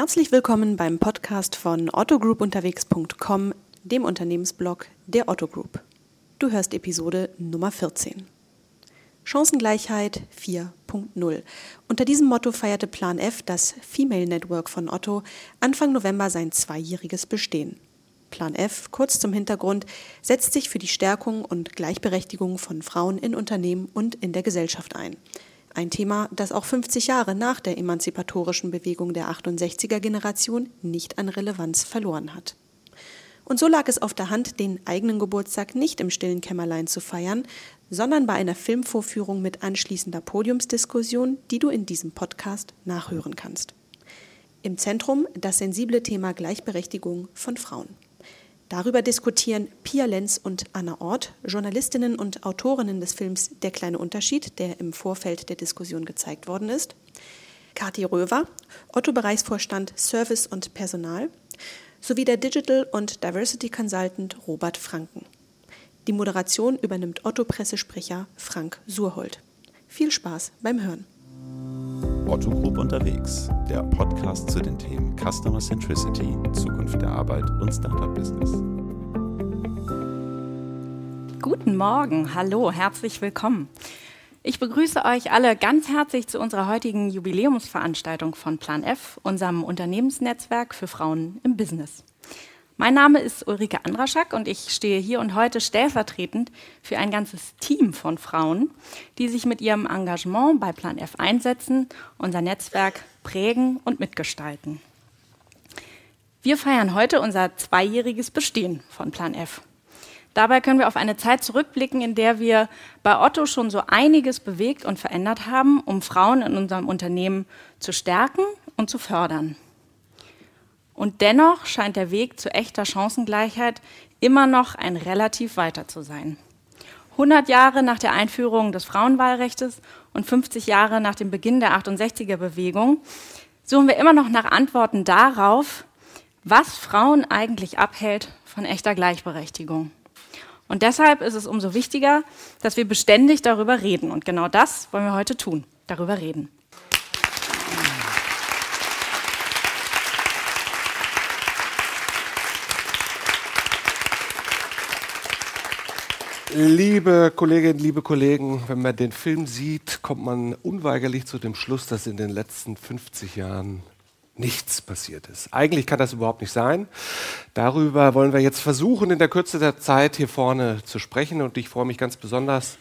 Herzlich willkommen beim Podcast von ottogroupunterwegs.com, dem Unternehmensblog der Otto Group. Du hörst Episode Nummer 14. Chancengleichheit 4.0. Unter diesem Motto feierte Plan F, das Female Network von Otto, Anfang November sein zweijähriges Bestehen. Plan F, kurz zum Hintergrund, setzt sich für die Stärkung und Gleichberechtigung von Frauen in Unternehmen und in der Gesellschaft ein. Ein Thema, das auch 50 Jahre nach der emanzipatorischen Bewegung der 68er Generation nicht an Relevanz verloren hat. Und so lag es auf der Hand, den eigenen Geburtstag nicht im stillen Kämmerlein zu feiern, sondern bei einer Filmvorführung mit anschließender Podiumsdiskussion, die du in diesem Podcast nachhören kannst. Im Zentrum das sensible Thema Gleichberechtigung von Frauen. Darüber diskutieren Pia Lenz und Anna Ort, Journalistinnen und Autorinnen des Films Der kleine Unterschied, der im Vorfeld der Diskussion gezeigt worden ist, Kathi Röver, Otto-Bereichsvorstand Service und Personal, sowie der Digital und Diversity Consultant Robert Franken. Die Moderation übernimmt Otto-Pressesprecher Frank Surhold. Viel Spaß beim Hören. Otto Group unterwegs, der Podcast zu den Themen Customer Centricity, Zukunft der Arbeit und Startup Business. Guten Morgen, hallo, herzlich willkommen. Ich begrüße euch alle ganz herzlich zu unserer heutigen Jubiläumsveranstaltung von Plan F, unserem Unternehmensnetzwerk für Frauen im Business. Mein Name ist Ulrike Andraschak und ich stehe hier und heute stellvertretend für ein ganzes Team von Frauen, die sich mit ihrem Engagement bei Plan F einsetzen, unser Netzwerk prägen und mitgestalten. Wir feiern heute unser zweijähriges Bestehen von Plan F. Dabei können wir auf eine Zeit zurückblicken, in der wir bei Otto schon so einiges bewegt und verändert haben, um Frauen in unserem Unternehmen zu stärken und zu fördern. Und dennoch scheint der Weg zu echter Chancengleichheit immer noch ein relativ weiter zu sein. 100 Jahre nach der Einführung des Frauenwahlrechts und 50 Jahre nach dem Beginn der 68er Bewegung suchen wir immer noch nach Antworten darauf, was Frauen eigentlich abhält von echter Gleichberechtigung. Und deshalb ist es umso wichtiger, dass wir beständig darüber reden. Und genau das wollen wir heute tun, darüber reden. Liebe Kolleginnen, liebe Kollegen, wenn man den Film sieht, kommt man unweigerlich zu dem Schluss, dass in den letzten 50 Jahren nichts passiert ist. Eigentlich kann das überhaupt nicht sein. Darüber wollen wir jetzt versuchen, in der Kürze der Zeit hier vorne zu sprechen. Und ich freue mich ganz besonders,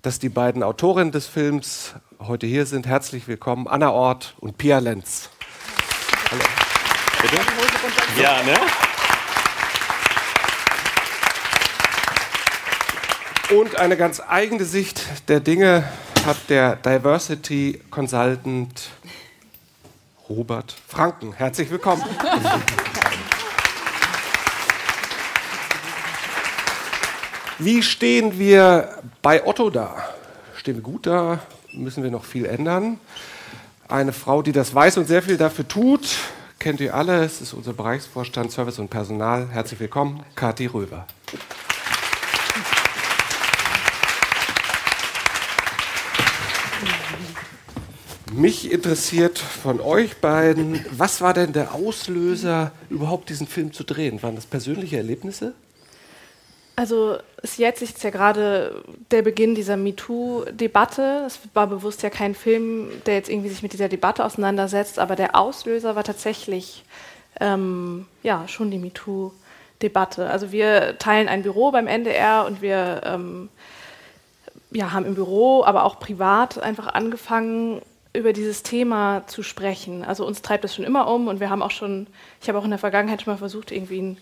dass die beiden Autorinnen des Films heute hier sind. Herzlich willkommen, Anna Ort und Pia Lenz. Hallo. Bitte? Ja, ne? Und eine ganz eigene Sicht der Dinge hat der Diversity Consultant Robert Franken. Herzlich willkommen. Wie stehen wir bei Otto da? Stehen wir gut da? Müssen wir noch viel ändern? Eine Frau, die das weiß und sehr viel dafür tut, kennt ihr alle. Es ist unser Bereichsvorstand Service und Personal. Herzlich willkommen, Kathi Röber. Mich interessiert von euch beiden, was war denn der Auslöser, überhaupt diesen Film zu drehen? Waren das persönliche Erlebnisse? Also es jährt sich ja gerade der Beginn dieser MeToo-Debatte. Es war bewusst ja kein Film, der jetzt irgendwie sich mit dieser Debatte auseinandersetzt, aber der Auslöser war tatsächlich ähm, ja schon die MeToo-Debatte. Also wir teilen ein Büro beim NDR und wir ähm, ja, haben im Büro, aber auch privat einfach angefangen, über dieses Thema zu sprechen. Also uns treibt das schon immer um und wir haben auch schon, ich habe auch in der Vergangenheit schon mal versucht, irgendwie ein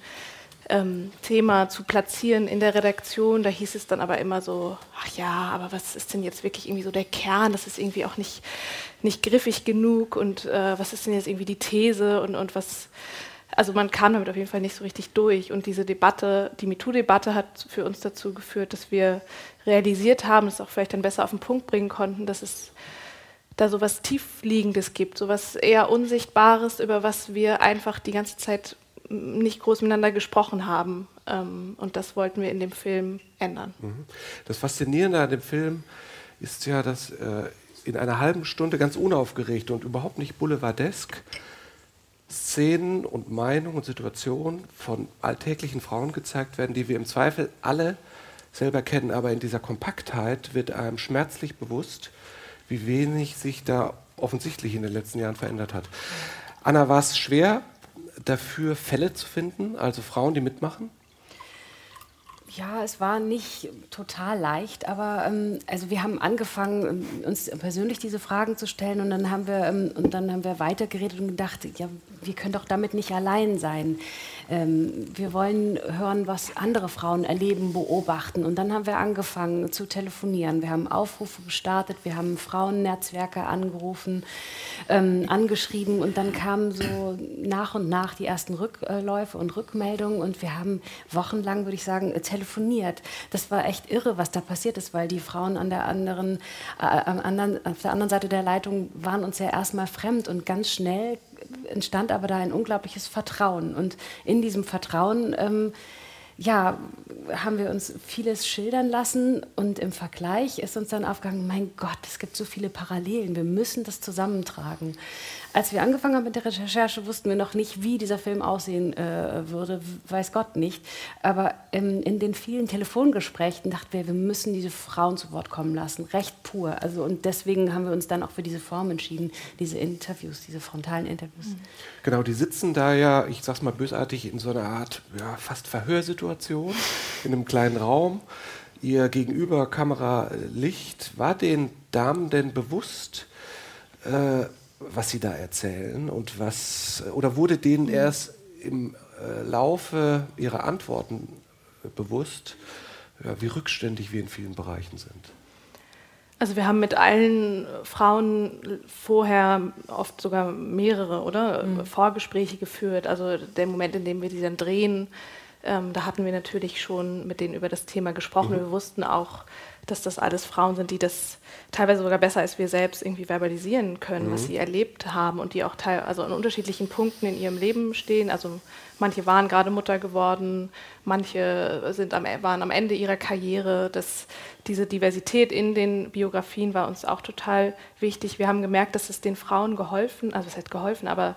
ähm, Thema zu platzieren in der Redaktion. Da hieß es dann aber immer so, ach ja, aber was ist denn jetzt wirklich irgendwie so der Kern? Das ist irgendwie auch nicht, nicht griffig genug und äh, was ist denn jetzt irgendwie die These und, und was, also man kam damit auf jeden Fall nicht so richtig durch. Und diese Debatte, die MeToo-Debatte hat für uns dazu geführt, dass wir realisiert haben, das auch vielleicht dann besser auf den Punkt bringen konnten, dass es da so was Tiefliegendes gibt, so was eher Unsichtbares, über was wir einfach die ganze Zeit nicht groß miteinander gesprochen haben. Ähm, und das wollten wir in dem Film ändern. Mhm. Das Faszinierende an dem Film ist ja, dass äh, in einer halben Stunde ganz unaufgeregt und überhaupt nicht boulevardesk Szenen und Meinungen und Situationen von alltäglichen Frauen gezeigt werden, die wir im Zweifel alle selber kennen, aber in dieser Kompaktheit wird einem schmerzlich bewusst, wie wenig sich da offensichtlich in den letzten Jahren verändert hat. Anna, war es schwer, dafür Fälle zu finden, also Frauen, die mitmachen? Ja, es war nicht total leicht, aber ähm, also wir haben angefangen, ähm, uns persönlich diese Fragen zu stellen und dann haben wir ähm, und dann haben wir weitergeredet und gedacht, ja, wir können doch damit nicht allein sein. Ähm, wir wollen hören, was andere Frauen erleben, beobachten. Und dann haben wir angefangen zu telefonieren. Wir haben Aufrufe gestartet, wir haben Frauennetzwerke angerufen, ähm, angeschrieben und dann kamen so nach und nach die ersten Rückläufe und Rückmeldungen und wir haben wochenlang, würde ich sagen, telefoniert. Das war echt irre, was da passiert ist, weil die Frauen an der anderen, äh, anderen, auf der anderen Seite der Leitung waren uns ja erstmal fremd und ganz schnell entstand aber da ein unglaubliches Vertrauen. Und in diesem Vertrauen ähm, ja, haben wir uns vieles schildern lassen und im Vergleich ist uns dann aufgegangen, mein Gott, es gibt so viele Parallelen, wir müssen das zusammentragen. Als wir angefangen haben mit der Recherche, wussten wir noch nicht, wie dieser Film aussehen äh, würde, weiß Gott nicht. Aber ähm, in den vielen Telefongesprächen dachten wir, wir müssen diese Frauen zu Wort kommen lassen, recht pur. Also, und deswegen haben wir uns dann auch für diese Form entschieden, diese Interviews, diese frontalen Interviews. Mhm. Genau, die sitzen da ja, ich sag's mal bösartig, in so einer Art ja, fast Verhörsituation, in einem kleinen Raum. Ihr Gegenüber Kamera Licht, war den Damen denn bewusst, äh, was Sie da erzählen und was, oder wurde denen mhm. erst im äh, Laufe Ihrer Antworten äh, bewusst, ja, wie rückständig wir in vielen Bereichen sind? Also wir haben mit allen Frauen vorher oft sogar mehrere, oder? Mhm. Vorgespräche geführt. Also der Moment, in dem wir die dann drehen, ähm, da hatten wir natürlich schon mit denen über das Thema gesprochen. Mhm. Wir wussten auch, dass das alles Frauen sind, die das teilweise sogar besser als wir selbst irgendwie verbalisieren können, mhm. was sie erlebt haben und die auch teil also an unterschiedlichen Punkten in ihrem Leben stehen. Also manche waren gerade Mutter geworden, manche sind am, waren am Ende ihrer Karriere. Das, diese Diversität in den Biografien war uns auch total wichtig. Wir haben gemerkt, dass es den Frauen geholfen, also es hat geholfen, aber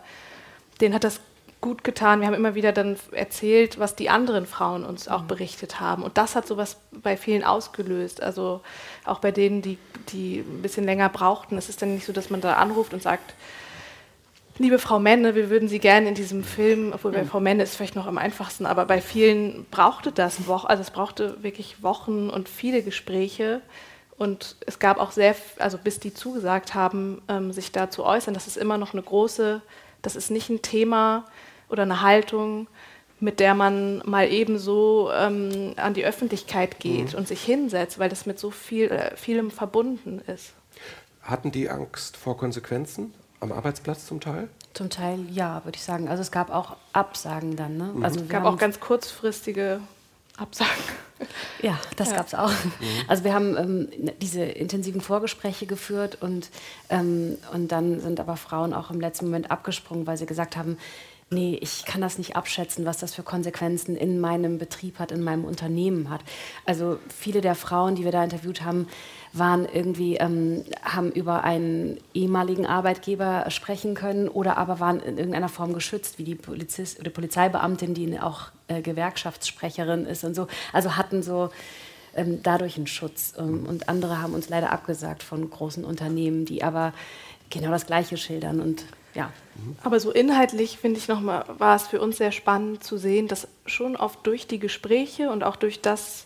denen hat das gut getan. Wir haben immer wieder dann erzählt, was die anderen Frauen uns auch mhm. berichtet haben. Und das hat sowas bei vielen ausgelöst. Also auch bei denen, die, die ein bisschen länger brauchten. Es ist dann nicht so, dass man da anruft und sagt, liebe Frau Menne, wir würden Sie gerne in diesem Film, obwohl bei mhm. Frau Menne ist vielleicht noch am einfachsten, aber bei vielen brauchte das Wochen, also es brauchte wirklich Wochen und viele Gespräche. Und es gab auch sehr, also bis die zugesagt haben, ähm, sich da zu äußern, das ist immer noch eine große, das ist nicht ein Thema, oder eine Haltung, mit der man mal ebenso ähm, an die Öffentlichkeit geht mhm. und sich hinsetzt, weil das mit so viel, äh, vielem verbunden ist. Hatten die Angst vor Konsequenzen am Arbeitsplatz zum Teil? Zum Teil ja, würde ich sagen. Also es gab auch Absagen dann. Ne? Mhm. Also es gab auch ganz kurzfristige Absagen. Ja, das ja. gab es auch. Mhm. Also wir haben ähm, diese intensiven Vorgespräche geführt und, ähm, und dann sind aber Frauen auch im letzten Moment abgesprungen, weil sie gesagt haben, nee, ich kann das nicht abschätzen, was das für Konsequenzen in meinem Betrieb hat, in meinem Unternehmen hat. Also viele der Frauen, die wir da interviewt haben, waren irgendwie, ähm, haben über einen ehemaligen Arbeitgeber sprechen können oder aber waren in irgendeiner Form geschützt, wie die Polizist oder Polizeibeamtin, die auch äh, Gewerkschaftssprecherin ist und so. Also hatten so ähm, dadurch einen Schutz. Ähm, und andere haben uns leider abgesagt von großen Unternehmen, die aber genau das Gleiche schildern und ja. Aber so inhaltlich finde ich nochmal, war es für uns sehr spannend zu sehen, dass schon oft durch die Gespräche und auch durch das,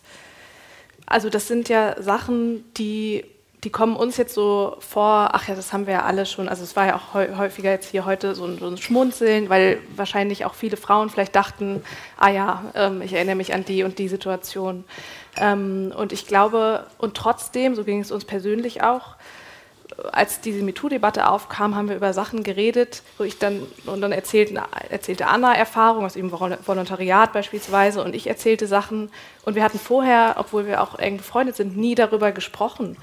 also das sind ja Sachen, die, die kommen uns jetzt so vor, ach ja, das haben wir ja alle schon, also es war ja auch häufiger jetzt hier heute so ein, so ein Schmunzeln, weil wahrscheinlich auch viele Frauen vielleicht dachten, ah ja, ähm, ich erinnere mich an die und die Situation. Ähm, und ich glaube, und trotzdem, so ging es uns persönlich auch, als diese MeToo-Debatte aufkam, haben wir über Sachen geredet, wo ich dann, und dann erzählte, erzählte Anna Erfahrungen aus ihrem Volontariat beispielsweise und ich erzählte Sachen. Und wir hatten vorher, obwohl wir auch eng befreundet sind, nie darüber gesprochen.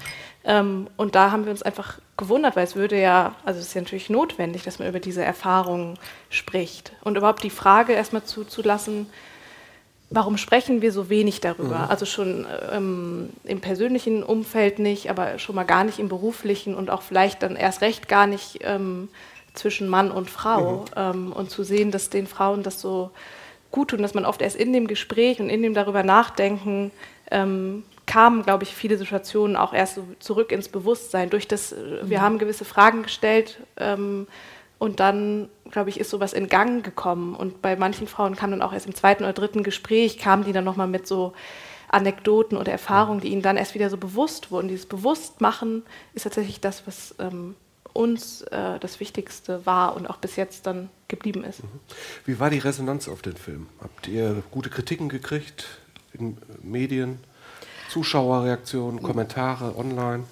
Ähm, und da haben wir uns einfach gewundert, weil es würde ja, also es ist ja natürlich notwendig, dass man über diese Erfahrungen spricht. Und überhaupt die Frage erstmal zuzulassen, Warum sprechen wir so wenig darüber? Mhm. Also schon ähm, im persönlichen Umfeld nicht, aber schon mal gar nicht im beruflichen und auch vielleicht dann erst recht gar nicht ähm, zwischen Mann und Frau mhm. ähm, und zu sehen, dass den Frauen das so gut tut und dass man oft erst in dem Gespräch und in dem darüber nachdenken ähm, kamen, glaube ich, viele Situationen auch erst so zurück ins Bewusstsein. Durch das, äh, wir mhm. haben gewisse Fragen gestellt ähm, und dann, glaube ich, ist sowas in Gang gekommen. Und bei manchen Frauen kam dann auch erst im zweiten oder dritten Gespräch, kamen die dann nochmal mit so Anekdoten oder Erfahrungen, die ihnen dann erst wieder so bewusst wurden. Dieses Bewusstmachen ist tatsächlich das, was ähm, uns äh, das Wichtigste war und auch bis jetzt dann geblieben ist. Mhm. Wie war die Resonanz auf den Film? Habt ihr gute Kritiken gekriegt in Medien? Zuschauerreaktionen, Kommentare online?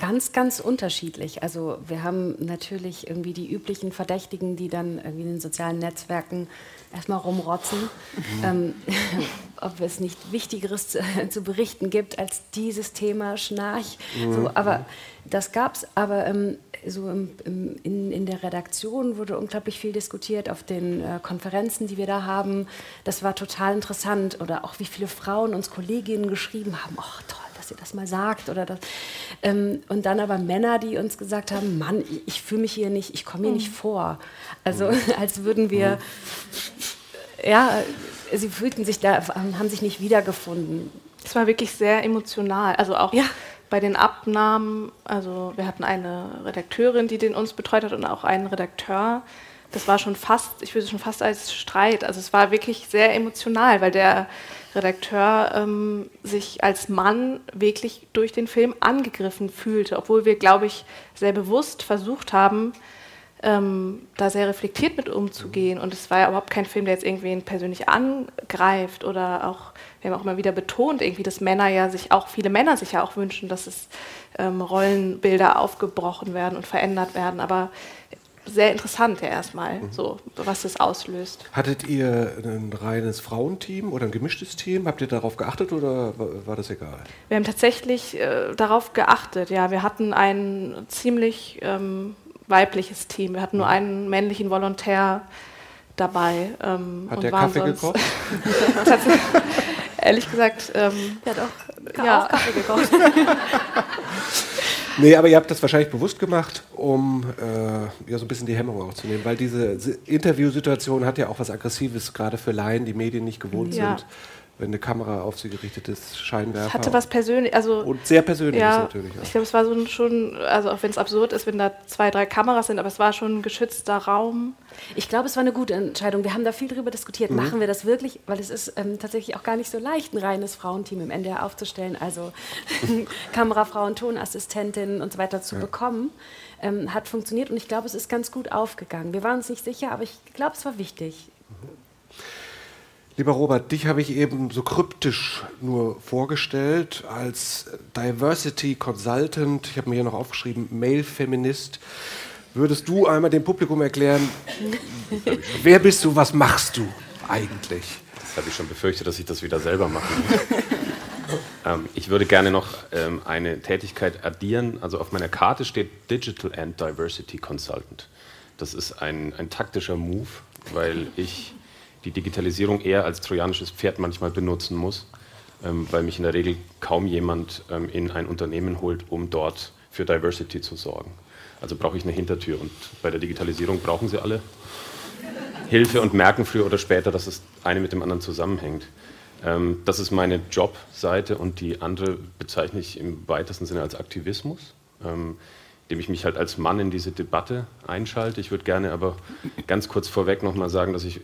Ganz, ganz unterschiedlich. Also wir haben natürlich irgendwie die üblichen Verdächtigen, die dann irgendwie in den sozialen Netzwerken erstmal rumrotzen, mhm. ähm, ob es nicht Wichtigeres zu, zu, berichten gibt als dieses Thema Schnarch. Mhm. So, aber das gab es. Aber ähm, so im, im, in, in, der Redaktion wurde unglaublich viel diskutiert, auf den äh, Konferenzen, die wir da haben. Das war total interessant. Oder auch wie viele Frauen uns Kolleginnen geschrieben haben, ach toll ihr das mal sagt oder das. Ähm, und dann aber Männer, die uns gesagt haben, Mann, ich, ich fühle mich hier nicht, ich komme hier mhm. nicht vor. Also mhm. als würden wir, mhm. ja, sie fühlten sich da, haben sich nicht wiedergefunden. Es war wirklich sehr emotional, also auch ja. bei den Abnahmen, also wir hatten eine Redakteurin, die den uns betreut hat und auch einen Redakteur, das war schon fast, ich würde schon fast als Streit, also es war wirklich sehr emotional, weil der Redakteur ähm, sich als Mann wirklich durch den Film angegriffen fühlte, obwohl wir, glaube ich, sehr bewusst versucht haben, ähm, da sehr reflektiert mit umzugehen. Und es war ja überhaupt kein Film, der jetzt irgendwen persönlich angreift oder auch, wir haben auch immer wieder betont, irgendwie, dass Männer ja sich auch, viele Männer sich ja auch wünschen, dass es ähm, Rollenbilder aufgebrochen werden und verändert werden. Aber sehr interessant ja erstmal, mhm. so, was das auslöst. Hattet ihr ein reines Frauenteam oder ein gemischtes Team? Habt ihr darauf geachtet oder war das egal? Wir haben tatsächlich äh, darauf geachtet, ja. Wir hatten ein ziemlich ähm, weibliches Team. Wir hatten nur mhm. einen männlichen Volontär dabei. Ähm, Hat der Kaffee gekocht? Ehrlich gesagt, ähm, ja doch, ja. auch Kaffee gekocht. Nee, aber ihr habt das wahrscheinlich bewusst gemacht, um äh, ja, so ein bisschen die Hemmung auch zu nehmen, weil diese Interviewsituation hat ja auch was Aggressives, gerade für Laien, die Medien nicht gewohnt ja. sind wenn eine Kamera auf sie gerichtet ist, Scheinwerfer. Es hatte was persönlich, also und sehr persönliches ja, natürlich. Auch. Ich glaube, es war so schon, also auch wenn es absurd ist, wenn da zwei, drei Kameras sind, aber es war schon ein geschützter Raum. Ich glaube, es war eine gute Entscheidung. Wir haben da viel drüber diskutiert. Mhm. Machen wir das wirklich? Weil es ist ähm, tatsächlich auch gar nicht so leicht, ein reines Frauenteam im NDR aufzustellen, also Kamerafrauen, Tonassistentinnen und so weiter zu ja. bekommen. Ähm, hat funktioniert und ich glaube, es ist ganz gut aufgegangen. Wir waren uns nicht sicher, aber ich glaube, es war wichtig. Mhm. Lieber Robert, dich habe ich eben so kryptisch nur vorgestellt als Diversity Consultant. Ich habe mir hier noch aufgeschrieben, Male Feminist. Würdest du einmal dem Publikum erklären, wer bist du, was machst du eigentlich? Das habe ich schon befürchtet, dass ich das wieder selber mache. ähm, ich würde gerne noch ähm, eine Tätigkeit addieren. Also auf meiner Karte steht Digital and Diversity Consultant. Das ist ein, ein taktischer Move, weil ich die Digitalisierung eher als trojanisches Pferd manchmal benutzen muss, ähm, weil mich in der Regel kaum jemand ähm, in ein Unternehmen holt, um dort für Diversity zu sorgen. Also brauche ich eine Hintertür und bei der Digitalisierung brauchen sie alle Hilfe und merken früher oder später, dass das eine mit dem anderen zusammenhängt. Ähm, das ist meine Jobseite und die andere bezeichne ich im weitesten Sinne als Aktivismus. Indem ich mich halt als Mann in diese Debatte einschalte. Ich würde gerne aber ganz kurz vorweg nochmal sagen, dass ich äh,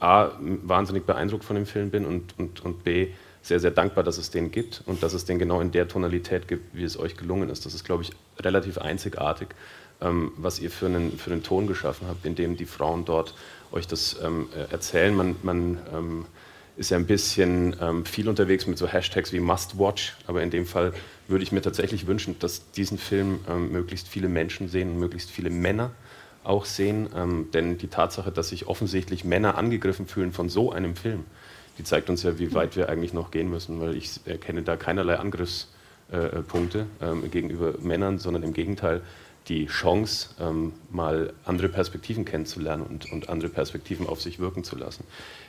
A, wahnsinnig beeindruckt von dem Film bin und, und, und B, sehr, sehr dankbar, dass es den gibt und dass es den genau in der Tonalität gibt, wie es euch gelungen ist. Das ist, glaube ich, relativ einzigartig, ähm, was ihr für einen, für einen Ton geschaffen habt, in dem die Frauen dort euch das ähm, äh, erzählen. Man, man ähm, ist ja ein bisschen ähm, viel unterwegs mit so Hashtags wie Must Watch, aber in dem Fall würde ich mir tatsächlich wünschen, dass diesen Film ähm, möglichst viele Menschen sehen und möglichst viele Männer auch sehen, ähm, denn die Tatsache, dass sich offensichtlich Männer angegriffen fühlen von so einem Film, die zeigt uns ja, wie weit wir eigentlich noch gehen müssen, weil ich erkenne da keinerlei Angriffspunkte äh, gegenüber Männern, sondern im Gegenteil die Chance, ähm, mal andere Perspektiven kennenzulernen und, und andere Perspektiven auf sich wirken zu lassen.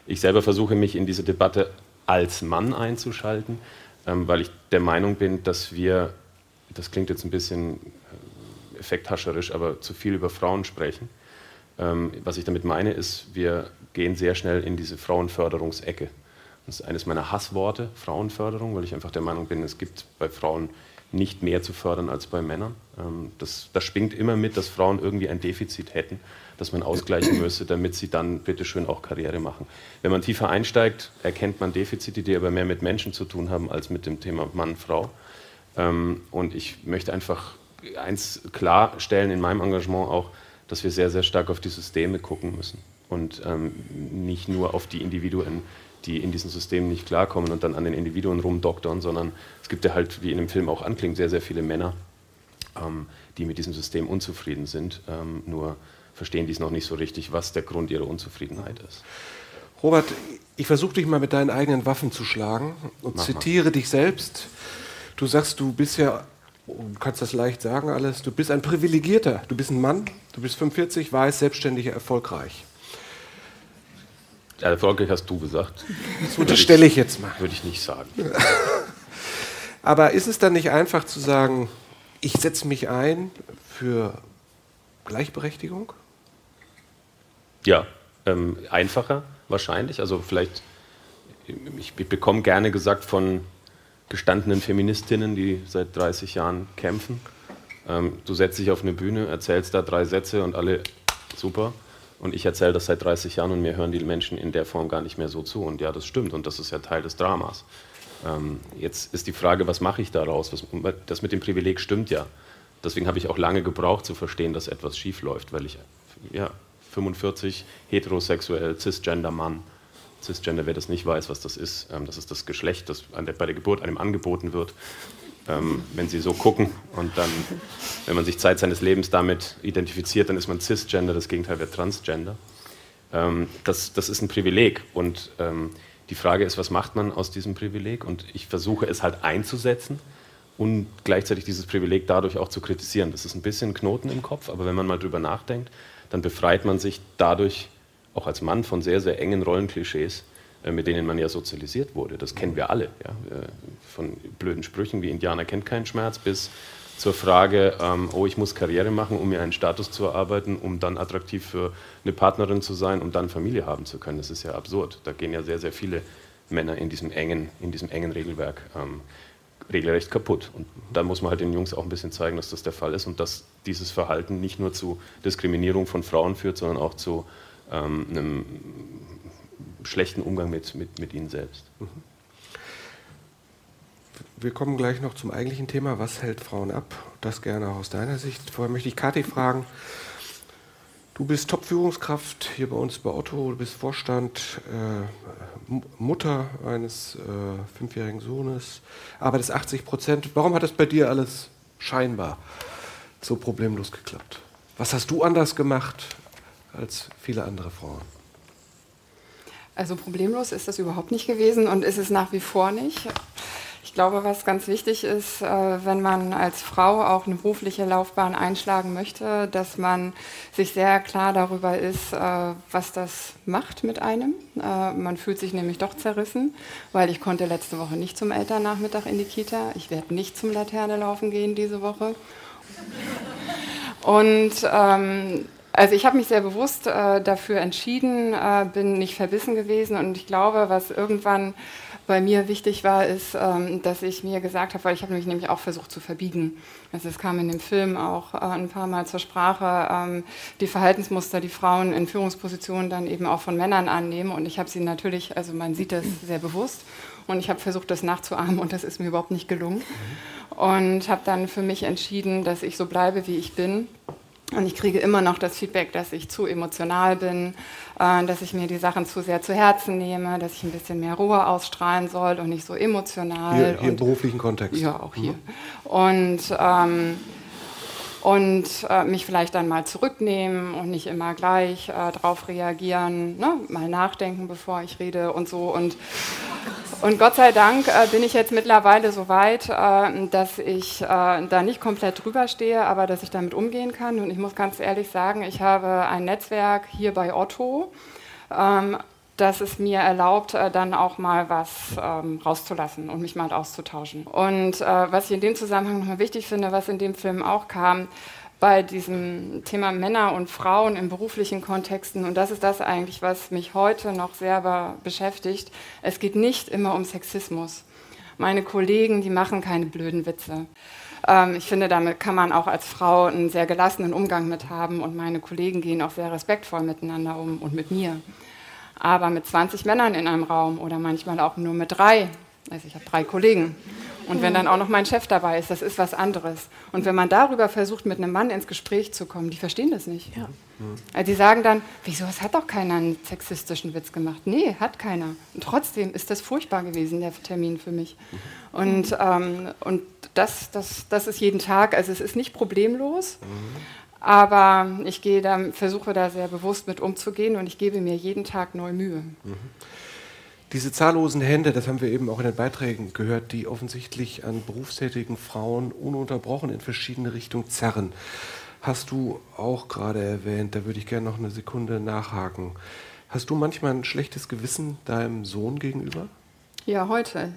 Ich selber versuche mich in diese Debatte als Mann einzuschalten, ähm, weil ich der Meinung bin, dass wir, das klingt jetzt ein bisschen äh, effekthascherisch, aber zu viel über Frauen sprechen. Ähm, was ich damit meine, ist, wir gehen sehr schnell in diese Frauenförderungsecke. Das ist eines meiner Hassworte, Frauenförderung, weil ich einfach der Meinung bin, es gibt bei Frauen nicht mehr zu fördern als bei Männern. Ähm, das, das schwingt immer mit, dass Frauen irgendwie ein Defizit hätten, das man ausgleichen müsse, damit sie dann bitteschön auch Karriere machen. Wenn man tiefer einsteigt, erkennt man Defizite, die aber mehr mit Menschen zu tun haben als mit dem Thema Mann-Frau. Ähm, und ich möchte einfach eins klarstellen in meinem Engagement auch, dass wir sehr, sehr stark auf die Systeme gucken müssen und ähm, nicht nur auf die Individuen, die in diesen Systemen nicht klarkommen und dann an den Individuen rumdoktern, sondern es gibt ja halt, wie in dem Film auch anklingt, sehr, sehr viele Männer, ähm, die mit diesem System unzufrieden sind, ähm, nur verstehen dies noch nicht so richtig, was der Grund ihrer Unzufriedenheit ist. Robert, ich versuche dich mal mit deinen eigenen Waffen zu schlagen und Mach zitiere mal. dich selbst. Du sagst, du bist ja, du kannst das leicht sagen alles, du bist ein Privilegierter, du bist ein Mann, du bist 45, weiß, selbstständig, erfolgreich. Erfolgreich hast du gesagt. Das unterstelle ich jetzt mal. Würde ich nicht sagen. Aber ist es dann nicht einfach zu sagen, ich setze mich ein für Gleichberechtigung? Ja, ähm, einfacher wahrscheinlich. Also vielleicht, ich, ich bekomme gerne gesagt von gestandenen Feministinnen, die seit 30 Jahren kämpfen. Ähm, du setzt dich auf eine Bühne, erzählst da drei Sätze und alle super. Und ich erzähle das seit 30 Jahren und mir hören die Menschen in der Form gar nicht mehr so zu. Und ja, das stimmt und das ist ja Teil des Dramas. Ähm, jetzt ist die Frage, was mache ich daraus? Was, das mit dem Privileg stimmt ja. Deswegen habe ich auch lange gebraucht zu verstehen, dass etwas schief läuft, weil ich ja 45 heterosexuell cisgender Mann, cisgender, wer das nicht weiß, was das ist, ähm, das ist das Geschlecht, das bei der Geburt einem angeboten wird ähm, wenn Sie so gucken und dann, wenn man sich Zeit seines Lebens damit identifiziert, dann ist man cisgender, das Gegenteil wäre transgender. Ähm, das, das ist ein Privileg und ähm, die Frage ist, was macht man aus diesem Privileg? Und ich versuche es halt einzusetzen und gleichzeitig dieses Privileg dadurch auch zu kritisieren. Das ist ein bisschen Knoten im Kopf, aber wenn man mal drüber nachdenkt, dann befreit man sich dadurch auch als Mann von sehr, sehr engen Rollenklischees mit denen man ja sozialisiert wurde. Das kennen wir alle. Ja? Von blöden Sprüchen wie Indianer kennt keinen Schmerz bis zur Frage, ähm, oh, ich muss Karriere machen, um mir einen Status zu erarbeiten, um dann attraktiv für eine Partnerin zu sein, um dann Familie haben zu können. Das ist ja absurd. Da gehen ja sehr, sehr viele Männer in diesem engen, in diesem engen Regelwerk ähm, regelrecht kaputt. Und da muss man halt den Jungs auch ein bisschen zeigen, dass das der Fall ist und dass dieses Verhalten nicht nur zu Diskriminierung von Frauen führt, sondern auch zu ähm, einem schlechten Umgang mit, mit, mit ihnen selbst. Mhm. Wir kommen gleich noch zum eigentlichen Thema. Was hält Frauen ab? Das gerne auch aus deiner Sicht. Vorher möchte ich Kathi fragen. Du bist Top-Führungskraft hier bei uns bei Otto. Du bist Vorstand, äh, Mutter eines äh, fünfjährigen Sohnes, arbeitest 80 Prozent. Warum hat das bei dir alles scheinbar so problemlos geklappt? Was hast du anders gemacht als viele andere Frauen? Also problemlos ist das überhaupt nicht gewesen und ist es nach wie vor nicht. Ich glaube, was ganz wichtig ist, äh, wenn man als Frau auch eine berufliche Laufbahn einschlagen möchte, dass man sich sehr klar darüber ist, äh, was das macht mit einem. Äh, man fühlt sich nämlich doch zerrissen, weil ich konnte letzte Woche nicht zum Elternnachmittag in die Kita. Ich werde nicht zum Laterne laufen gehen diese Woche. Und ähm, also ich habe mich sehr bewusst äh, dafür entschieden, äh, bin nicht verbissen gewesen. Und ich glaube, was irgendwann bei mir wichtig war, ist, ähm, dass ich mir gesagt habe, weil ich habe mich nämlich auch versucht zu verbiegen. Also es kam in dem Film auch äh, ein paar Mal zur Sprache, ähm, die Verhaltensmuster, die Frauen in Führungspositionen dann eben auch von Männern annehmen. Und ich habe sie natürlich, also man sieht das sehr bewusst. Und ich habe versucht, das nachzuahmen. Und das ist mir überhaupt nicht gelungen. Und habe dann für mich entschieden, dass ich so bleibe, wie ich bin und ich kriege immer noch das Feedback, dass ich zu emotional bin, äh, dass ich mir die Sachen zu sehr zu Herzen nehme, dass ich ein bisschen mehr Ruhe ausstrahlen soll und nicht so emotional. Hier, hier im beruflichen Kontext. Ja, auch hier. Mhm. Und ähm, und äh, mich vielleicht dann mal zurücknehmen und nicht immer gleich äh, darauf reagieren, ne? mal nachdenken, bevor ich rede und so. Und, und Gott sei Dank äh, bin ich jetzt mittlerweile so weit, äh, dass ich äh, da nicht komplett drüber stehe, aber dass ich damit umgehen kann. Und ich muss ganz ehrlich sagen, ich habe ein Netzwerk hier bei Otto. Ähm, dass es mir erlaubt, äh, dann auch mal was ähm, rauszulassen und mich mal auszutauschen. Und äh, was ich in dem Zusammenhang nochmal wichtig finde, was in dem Film auch kam, bei diesem Thema Männer und Frauen in beruflichen Kontexten, und das ist das eigentlich, was mich heute noch sehr beschäftigt, es geht nicht immer um Sexismus. Meine Kollegen, die machen keine blöden Witze. Ähm, ich finde, damit kann man auch als Frau einen sehr gelassenen Umgang mit haben und meine Kollegen gehen auch sehr respektvoll miteinander um und mit mir. Aber mit 20 Männern in einem Raum oder manchmal auch nur mit drei, also ich habe drei Kollegen, und wenn dann auch noch mein Chef dabei ist, das ist was anderes. Und wenn man darüber versucht, mit einem Mann ins Gespräch zu kommen, die verstehen das nicht. Ja. Also die sagen dann, wieso, es hat doch keiner einen sexistischen Witz gemacht. Nee, hat keiner. Und trotzdem ist das furchtbar gewesen, der Termin für mich. Und, ähm, und das, das, das ist jeden Tag, also es ist nicht problemlos. Aber ich gehe da, versuche da sehr bewusst mit umzugehen und ich gebe mir jeden Tag neu Mühe. Mhm diese zahllosen Hände, das haben wir eben auch in den Beiträgen gehört, die offensichtlich an berufstätigen Frauen ununterbrochen in verschiedene Richtungen zerren, hast du auch gerade erwähnt. Da würde ich gerne noch eine Sekunde nachhaken. Hast du manchmal ein schlechtes Gewissen deinem Sohn gegenüber? Ja, heute.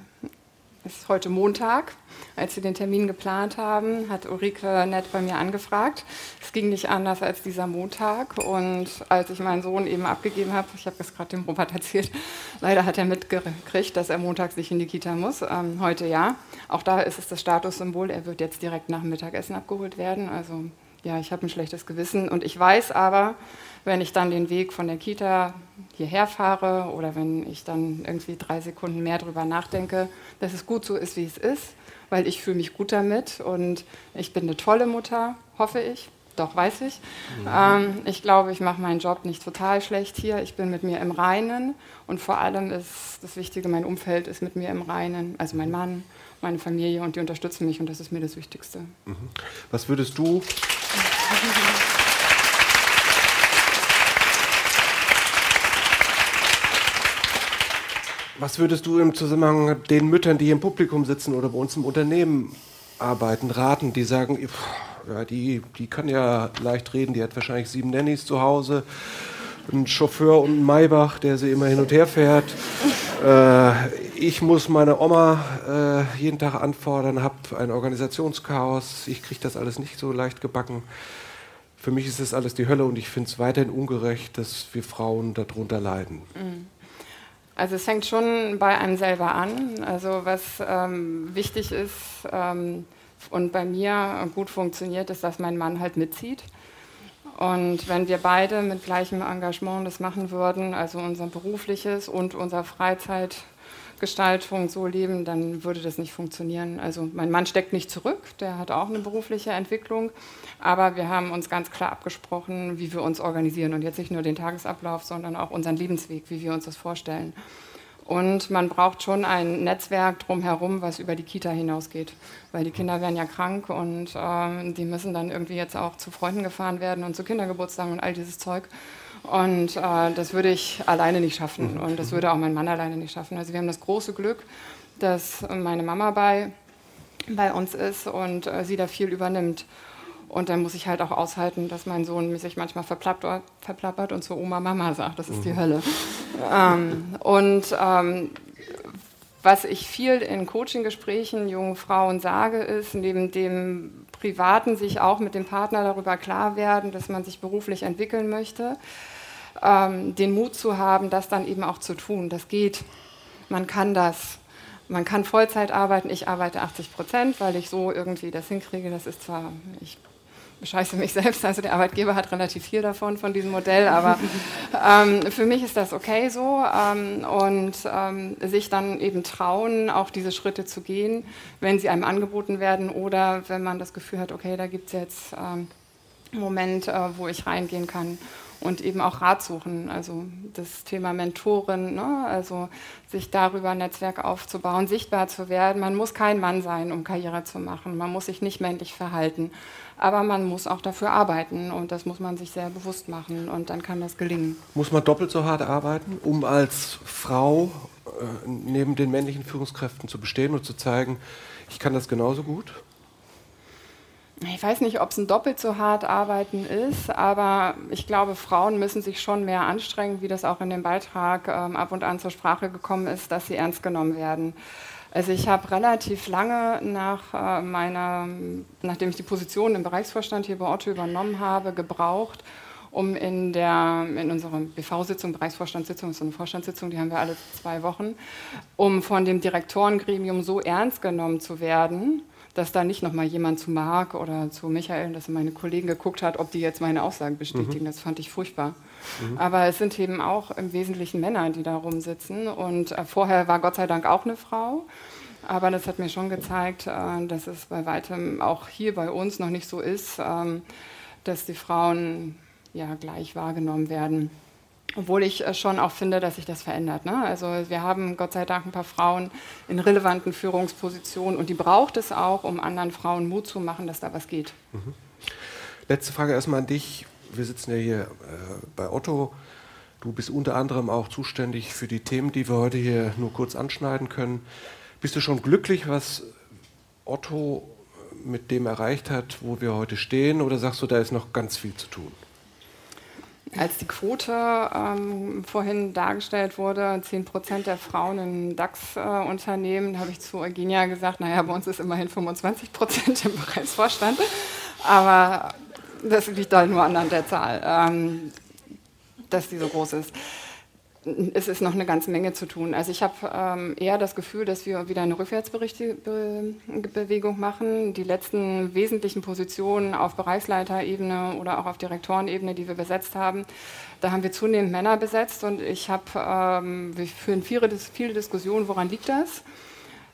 Es ist heute Montag. Als wir den Termin geplant haben, hat Ulrike nett bei mir angefragt. Es ging nicht anders als dieser Montag. Und als ich meinen Sohn eben abgegeben habe, ich habe das gerade dem Robert erzählt, leider hat er mitgekriegt, dass er montags nicht in die Kita muss. Ähm, heute ja. Auch da ist es das Statussymbol. Er wird jetzt direkt nach dem Mittagessen abgeholt werden. Also ja, ich habe ein schlechtes Gewissen. Und ich weiß aber, wenn ich dann den Weg von der Kita hierher fahre oder wenn ich dann irgendwie drei Sekunden mehr drüber nachdenke, dass es gut so ist, wie es ist, weil ich fühle mich gut damit und ich bin eine tolle Mutter, hoffe ich. Doch, weiß ich. Mhm. Ähm, ich glaube, ich mache meinen Job nicht total schlecht hier. Ich bin mit mir im Reinen und vor allem ist das Wichtige, mein Umfeld ist mit mir im Reinen, also mein Mann, meine Familie und die unterstützen mich und das ist mir das Wichtigste. Mhm. Was würdest du Was würdest du im Zusammenhang den Müttern, die im Publikum sitzen oder bei uns im Unternehmen arbeiten, raten, die sagen, ja, die, die kann ja leicht reden, die hat wahrscheinlich sieben Nannies zu Hause, einen Chauffeur und einen Maybach, der sie immer hin und her fährt. Äh, ich muss meine Oma äh, jeden Tag anfordern, habe ein Organisationschaos, ich kriege das alles nicht so leicht gebacken. Für mich ist das alles die Hölle und ich finde es weiterhin ungerecht, dass wir Frauen darunter leiden. Mhm. Also es fängt schon bei einem selber an. Also was ähm, wichtig ist ähm, und bei mir gut funktioniert, ist, dass mein Mann halt mitzieht. Und wenn wir beide mit gleichem Engagement das machen würden, also unser berufliches und unser Freizeitgestaltung so leben, dann würde das nicht funktionieren. Also mein Mann steckt nicht zurück, der hat auch eine berufliche Entwicklung, aber wir haben uns ganz klar abgesprochen, wie wir uns organisieren und jetzt nicht nur den Tagesablauf, sondern auch unseren Lebensweg, wie wir uns das vorstellen. Und man braucht schon ein Netzwerk drumherum, was über die Kita hinausgeht, weil die Kinder werden ja krank und äh, die müssen dann irgendwie jetzt auch zu Freunden gefahren werden und zu Kindergeburtstagen und all dieses Zeug. Und äh, das würde ich alleine nicht schaffen und das würde auch mein Mann alleine nicht schaffen. Also wir haben das große Glück, dass meine Mama bei, bei uns ist und äh, sie da viel übernimmt. Und dann muss ich halt auch aushalten, dass mein Sohn sich manchmal verplappert, verplappert und zu Oma Mama sagt, das ist die mhm. Hölle. ähm, und ähm, was ich viel in Coaching-Gesprächen jungen Frauen sage, ist, neben dem Privaten sich auch mit dem Partner darüber klar werden, dass man sich beruflich entwickeln möchte, ähm, den Mut zu haben, das dann eben auch zu tun. Das geht. Man kann das. Man kann Vollzeit arbeiten. Ich arbeite 80 Prozent, weil ich so irgendwie das hinkriege. Das ist zwar, ich bescheiße mich selbst, also der Arbeitgeber hat relativ viel davon, von diesem Modell, aber ähm, für mich ist das okay so ähm, und ähm, sich dann eben trauen, auch diese Schritte zu gehen, wenn sie einem angeboten werden oder wenn man das Gefühl hat, okay, da gibt es jetzt ähm, einen Moment, äh, wo ich reingehen kann und eben auch Rat suchen. Also das Thema Mentoren, ne? also sich darüber ein Netzwerk aufzubauen, sichtbar zu werden. Man muss kein Mann sein, um Karriere zu machen. Man muss sich nicht männlich verhalten. Aber man muss auch dafür arbeiten und das muss man sich sehr bewusst machen und dann kann das gelingen. Muss man doppelt so hart arbeiten, um als Frau äh, neben den männlichen Führungskräften zu bestehen und zu zeigen, ich kann das genauso gut? Ich weiß nicht, ob es ein doppelt so hart arbeiten ist, aber ich glaube, Frauen müssen sich schon mehr anstrengen, wie das auch in dem Beitrag ähm, ab und an zur Sprache gekommen ist, dass sie ernst genommen werden. Also ich habe relativ lange nach äh, meiner, nachdem ich die Position im Bereichsvorstand hier bei Otto übernommen habe, gebraucht, um in der in unserer BV-Sitzung, Bereichsvorstandssitzung, so eine Vorstandssitzung, die haben wir alle zwei Wochen, um von dem Direktorengremium so ernst genommen zu werden, dass da nicht nochmal jemand zu Marc oder zu Michael, das sind meine Kollegen, geguckt hat, ob die jetzt meine Aussagen bestätigen. Mhm. Das fand ich furchtbar. Mhm. Aber es sind eben auch im Wesentlichen Männer, die da rumsitzen. Und äh, vorher war Gott sei Dank auch eine Frau. Aber das hat mir schon gezeigt, äh, dass es bei weitem auch hier bei uns noch nicht so ist, ähm, dass die Frauen ja gleich wahrgenommen werden. Obwohl ich äh, schon auch finde, dass sich das verändert. Ne? Also wir haben Gott sei Dank ein paar Frauen in relevanten Führungspositionen und die braucht es auch, um anderen Frauen Mut zu machen, dass da was geht. Mhm. Letzte Frage erstmal an dich wir sitzen ja hier äh, bei Otto. Du bist unter anderem auch zuständig für die Themen, die wir heute hier nur kurz anschneiden können. Bist du schon glücklich, was Otto mit dem erreicht hat, wo wir heute stehen, oder sagst du, da ist noch ganz viel zu tun? Als die Quote ähm, vorhin dargestellt wurde, 10 Prozent der Frauen in DAX-Unternehmen, äh, habe ich zu Eugenia gesagt, naja, bei uns ist immerhin 25 Prozent im Bereichsvorstand. Aber das liegt da nur an der Zahl, ähm, dass die so groß ist. Es ist noch eine ganze Menge zu tun. Also ich habe ähm, eher das Gefühl, dass wir wieder eine Rückwärtsbewegung machen. Die letzten wesentlichen Positionen auf Bereichsleiterebene oder auch auf Direktorenebene, die wir besetzt haben, da haben wir zunehmend Männer besetzt und ich habe, ähm, wir führen viele, viele Diskussionen, woran liegt das?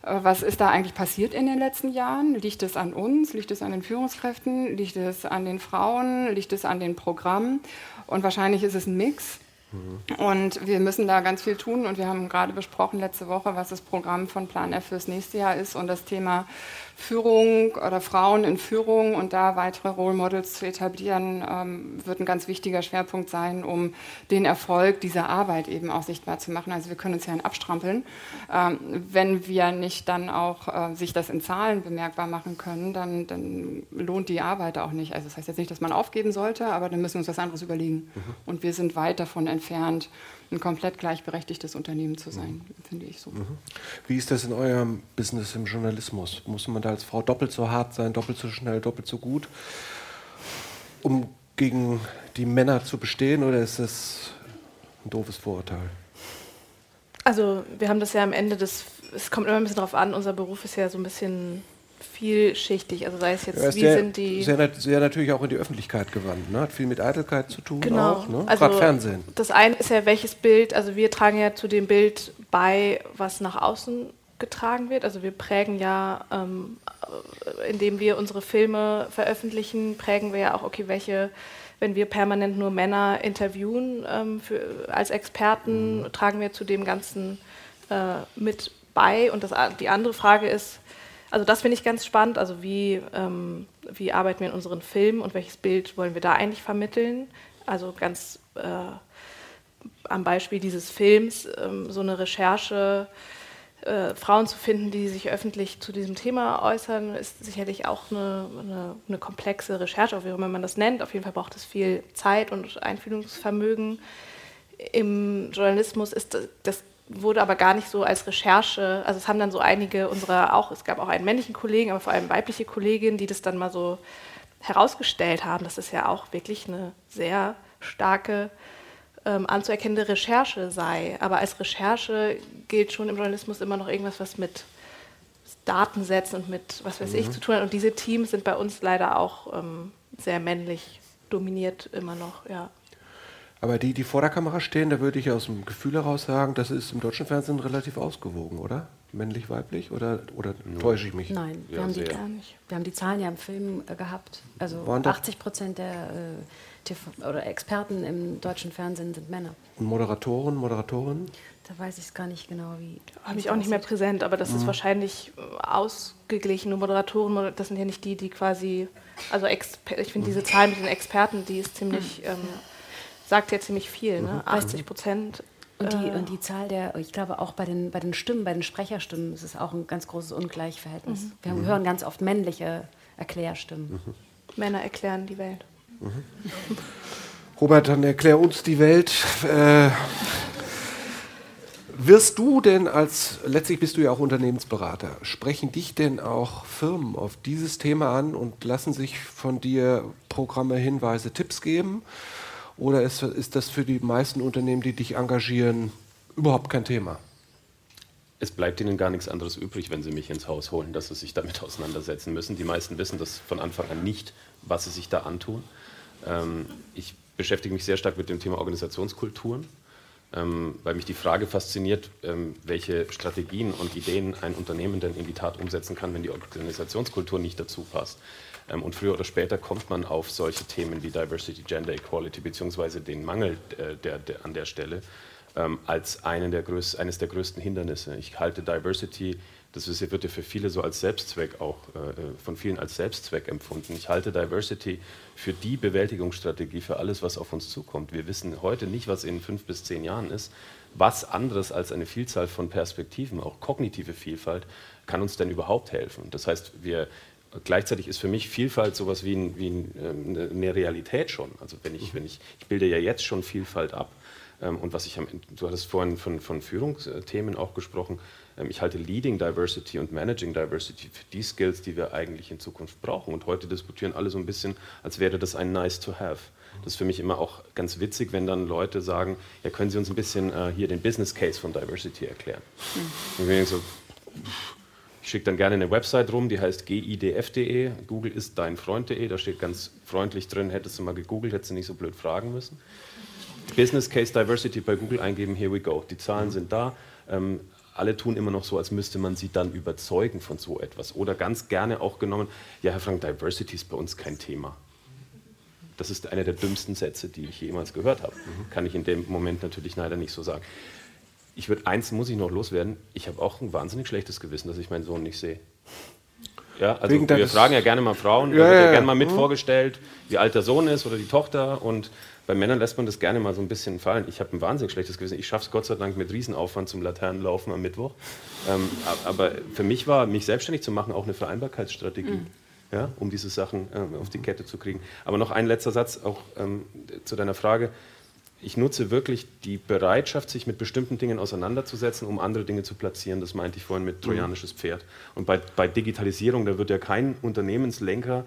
Äh, was ist da eigentlich passiert in den letzten Jahren? Liegt es an uns? Liegt es an den Führungskräften? Liegt es an den Frauen? Liegt es an den Programmen? Und wahrscheinlich ist es ein Mix. Und wir müssen da ganz viel tun. Und wir haben gerade besprochen letzte Woche, was das Programm von Plan F fürs nächste Jahr ist. Und das Thema Führung oder Frauen in Führung und da weitere Role Models zu etablieren, ähm, wird ein ganz wichtiger Schwerpunkt sein, um den Erfolg dieser Arbeit eben auch sichtbar zu machen. Also wir können uns ja abstrampeln. Ähm, wenn wir nicht dann auch äh, sich das in Zahlen bemerkbar machen können, dann, dann, lohnt die Arbeit auch nicht. Also das heißt jetzt nicht, dass man aufgeben sollte, aber dann müssen wir uns was anderes überlegen. Mhm. Und wir sind weit davon entfernt, ein komplett gleichberechtigtes Unternehmen zu sein, mhm. finde ich so. Mhm. Wie ist das in eurem Business im Journalismus? Muss man da als Frau doppelt so hart sein, doppelt so schnell, doppelt so gut, um gegen die Männer zu bestehen oder ist das ein doofes Vorurteil? Also wir haben das ja am Ende des, es kommt immer ein bisschen darauf an, unser Beruf ist ja so ein bisschen vielschichtig. Also sei es jetzt, wie sehr, sind die. Sehr, sehr, natürlich auch in die Öffentlichkeit gewandt. Ne? Hat viel mit Eitelkeit zu tun genau. auch. Ne? Also Gerade Fernsehen. Das eine ist ja, welches Bild, also wir tragen ja zu dem Bild bei, was nach außen getragen wird. Also wir prägen ja, ähm, indem wir unsere Filme veröffentlichen, prägen wir ja auch, okay, welche wenn wir permanent nur Männer interviewen ähm, für, als Experten, mhm. tragen wir zu dem Ganzen äh, mit bei. Und das, die andere Frage ist, also das finde ich ganz spannend. Also wie, ähm, wie arbeiten wir in unseren Filmen und welches Bild wollen wir da eigentlich vermitteln? Also ganz äh, am Beispiel dieses Films ähm, so eine Recherche, äh, Frauen zu finden, die sich öffentlich zu diesem Thema äußern, ist sicherlich auch eine, eine, eine komplexe Recherche, auch wie immer man das nennt. Auf jeden Fall braucht es viel Zeit und Einfühlungsvermögen. Im Journalismus ist das, das wurde aber gar nicht so als Recherche, also es haben dann so einige unserer auch, es gab auch einen männlichen Kollegen, aber vor allem weibliche Kolleginnen, die das dann mal so herausgestellt haben, dass es ja auch wirklich eine sehr starke ähm, anzuerkennende Recherche sei. Aber als Recherche gilt schon im Journalismus immer noch irgendwas, was mit Datensätzen und mit was weiß mhm. ich zu tun hat. Und diese Teams sind bei uns leider auch ähm, sehr männlich dominiert immer noch, ja. Aber die, die vor der Kamera stehen, da würde ich aus dem Gefühl heraus sagen, das ist im deutschen Fernsehen relativ ausgewogen, oder? Männlich, weiblich oder, oder täusche ich mich? Nein, wir, ja, haben die, gar nicht. wir haben die Zahlen ja im Film äh, gehabt. Also 80 Prozent der äh, TV oder Experten im deutschen Fernsehen sind Männer. Und Moderatoren, Moderatorinnen? Da weiß ich es gar nicht genau, wie. Habe ich auch nicht mehr präsent, aber das mhm. ist wahrscheinlich äh, ausgeglichen. Nur Moderatoren, das sind ja nicht die, die quasi. Also ich finde diese Zahl mit den Experten, die ist ziemlich. Mhm. Ähm, sagt ja ziemlich viel, ne? 80 mhm. Prozent. Und die, äh, und die Zahl der, ich glaube auch bei den, bei den Stimmen, bei den Sprecherstimmen ist es auch ein ganz großes Ungleichverhältnis. Mhm. Wir mhm. hören ganz oft männliche Erklärstimmen. Mhm. Männer erklären die Welt. Mhm. Robert, dann erklär uns die Welt. Äh, Wirst du denn als, letztlich bist du ja auch Unternehmensberater, sprechen dich denn auch Firmen auf dieses Thema an und lassen sich von dir Programme, Hinweise, Tipps geben? Oder ist, ist das für die meisten Unternehmen, die dich engagieren, überhaupt kein Thema? Es bleibt ihnen gar nichts anderes übrig, wenn sie mich ins Haus holen, dass sie sich damit auseinandersetzen müssen. Die meisten wissen das von Anfang an nicht, was sie sich da antun. Ähm, ich beschäftige mich sehr stark mit dem Thema Organisationskulturen, ähm, weil mich die Frage fasziniert, ähm, welche Strategien und Ideen ein Unternehmen denn in die Tat umsetzen kann, wenn die Organisationskultur nicht dazu passt. Ähm, und früher oder später kommt man auf solche Themen wie Diversity, Gender Equality beziehungsweise den Mangel äh, der, der, an der Stelle ähm, als einen der größ, eines der größten Hindernisse. Ich halte Diversity, das wird ja für viele so als Selbstzweck auch, äh, äh, von vielen als Selbstzweck empfunden. Ich halte Diversity für die Bewältigungsstrategie für alles, was auf uns zukommt. Wir wissen heute nicht, was in fünf bis zehn Jahren ist. Was anderes als eine Vielzahl von Perspektiven, auch kognitive Vielfalt, kann uns denn überhaupt helfen? Das heißt, wir, gleichzeitig ist für mich Vielfalt sowas wie, ein, wie ein, ähm, eine Realität schon. Also wenn ich, wenn ich, ich bilde ja jetzt schon Vielfalt ab. Ähm, und was ich am du hattest vorhin von, von Führungsthemen auch gesprochen. Ähm, ich halte Leading Diversity und Managing Diversity für die Skills, die wir eigentlich in Zukunft brauchen. Und heute diskutieren alle so ein bisschen, als wäre das ein Nice to have. Das ist für mich immer auch ganz witzig, wenn dann Leute sagen, ja, können Sie uns ein bisschen äh, hier den Business Case von Diversity erklären? Mhm. Und ich so, ich schicke dann gerne eine Website rum, die heißt gidf.de, Google ist dein Freund.de, da steht ganz freundlich drin, hättest du mal gegoogelt, hättest du nicht so blöd fragen müssen. Business Case Diversity bei Google eingeben, here we go. Die Zahlen sind da. Ähm, alle tun immer noch so, als müsste man sie dann überzeugen von so etwas. Oder ganz gerne auch genommen, ja, Herr Frank, Diversity ist bei uns kein Thema. Das ist einer der dümmsten Sätze, die ich jemals gehört habe. Mhm. Kann ich in dem Moment natürlich leider nicht so sagen ich würde eins muss ich noch loswerden. Ich habe auch ein wahnsinnig schlechtes Gewissen, dass ich meinen Sohn nicht sehe. Ja, also Wegen wir fragen ja gerne mal Frauen, ja, wird ja, ja gerne mal mit mhm. vorgestellt, wie alt der Sohn ist oder die Tochter und bei Männern lässt man das gerne mal so ein bisschen fallen. Ich habe ein wahnsinnig schlechtes Gewissen. Ich schaffe es Gott sei Dank mit Riesenaufwand zum Laternenlaufen am Mittwoch. Ähm, aber für mich war, mich selbstständig zu machen, auch eine Vereinbarkeitsstrategie. Mhm. Ja, um diese Sachen ähm, auf die Kette zu kriegen. Aber noch ein letzter Satz auch ähm, zu deiner Frage ich nutze wirklich die Bereitschaft, sich mit bestimmten Dingen auseinanderzusetzen, um andere Dinge zu platzieren. Das meinte ich vorhin mit mhm. trojanisches Pferd. Und bei, bei Digitalisierung, da wird ja kein Unternehmenslenker,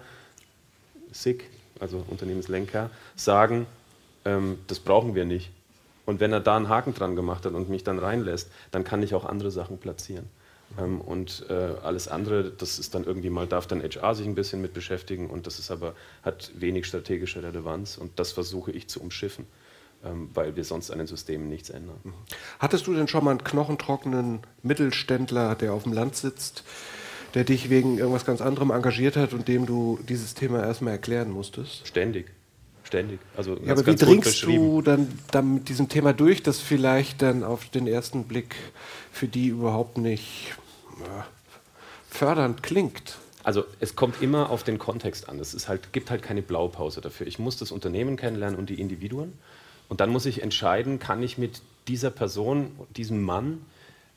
SIG, also Unternehmenslenker, sagen, ähm, das brauchen wir nicht. Und wenn er da einen Haken dran gemacht hat und mich dann reinlässt, dann kann ich auch andere Sachen platzieren. Ähm, und äh, alles andere, das ist dann irgendwie mal, darf dann HR sich ein bisschen mit beschäftigen und das ist aber, hat wenig strategische Relevanz und das versuche ich zu umschiffen. Ähm, weil wir sonst an den Systemen nichts ändern. Mhm. Hattest du denn schon mal einen knochentrockenen Mittelständler, der auf dem Land sitzt, der dich wegen irgendwas ganz anderem engagiert hat und dem du dieses Thema erstmal erklären musstest? Ständig. Ständig. Also ja, aber wie dringst du dann, dann mit diesem Thema durch, das vielleicht dann auf den ersten Blick für die überhaupt nicht ja, fördernd klingt? Also es kommt immer auf den Kontext an. Es halt, gibt halt keine Blaupause dafür. Ich muss das Unternehmen kennenlernen und die Individuen. Und dann muss ich entscheiden, kann ich mit dieser Person, diesem Mann,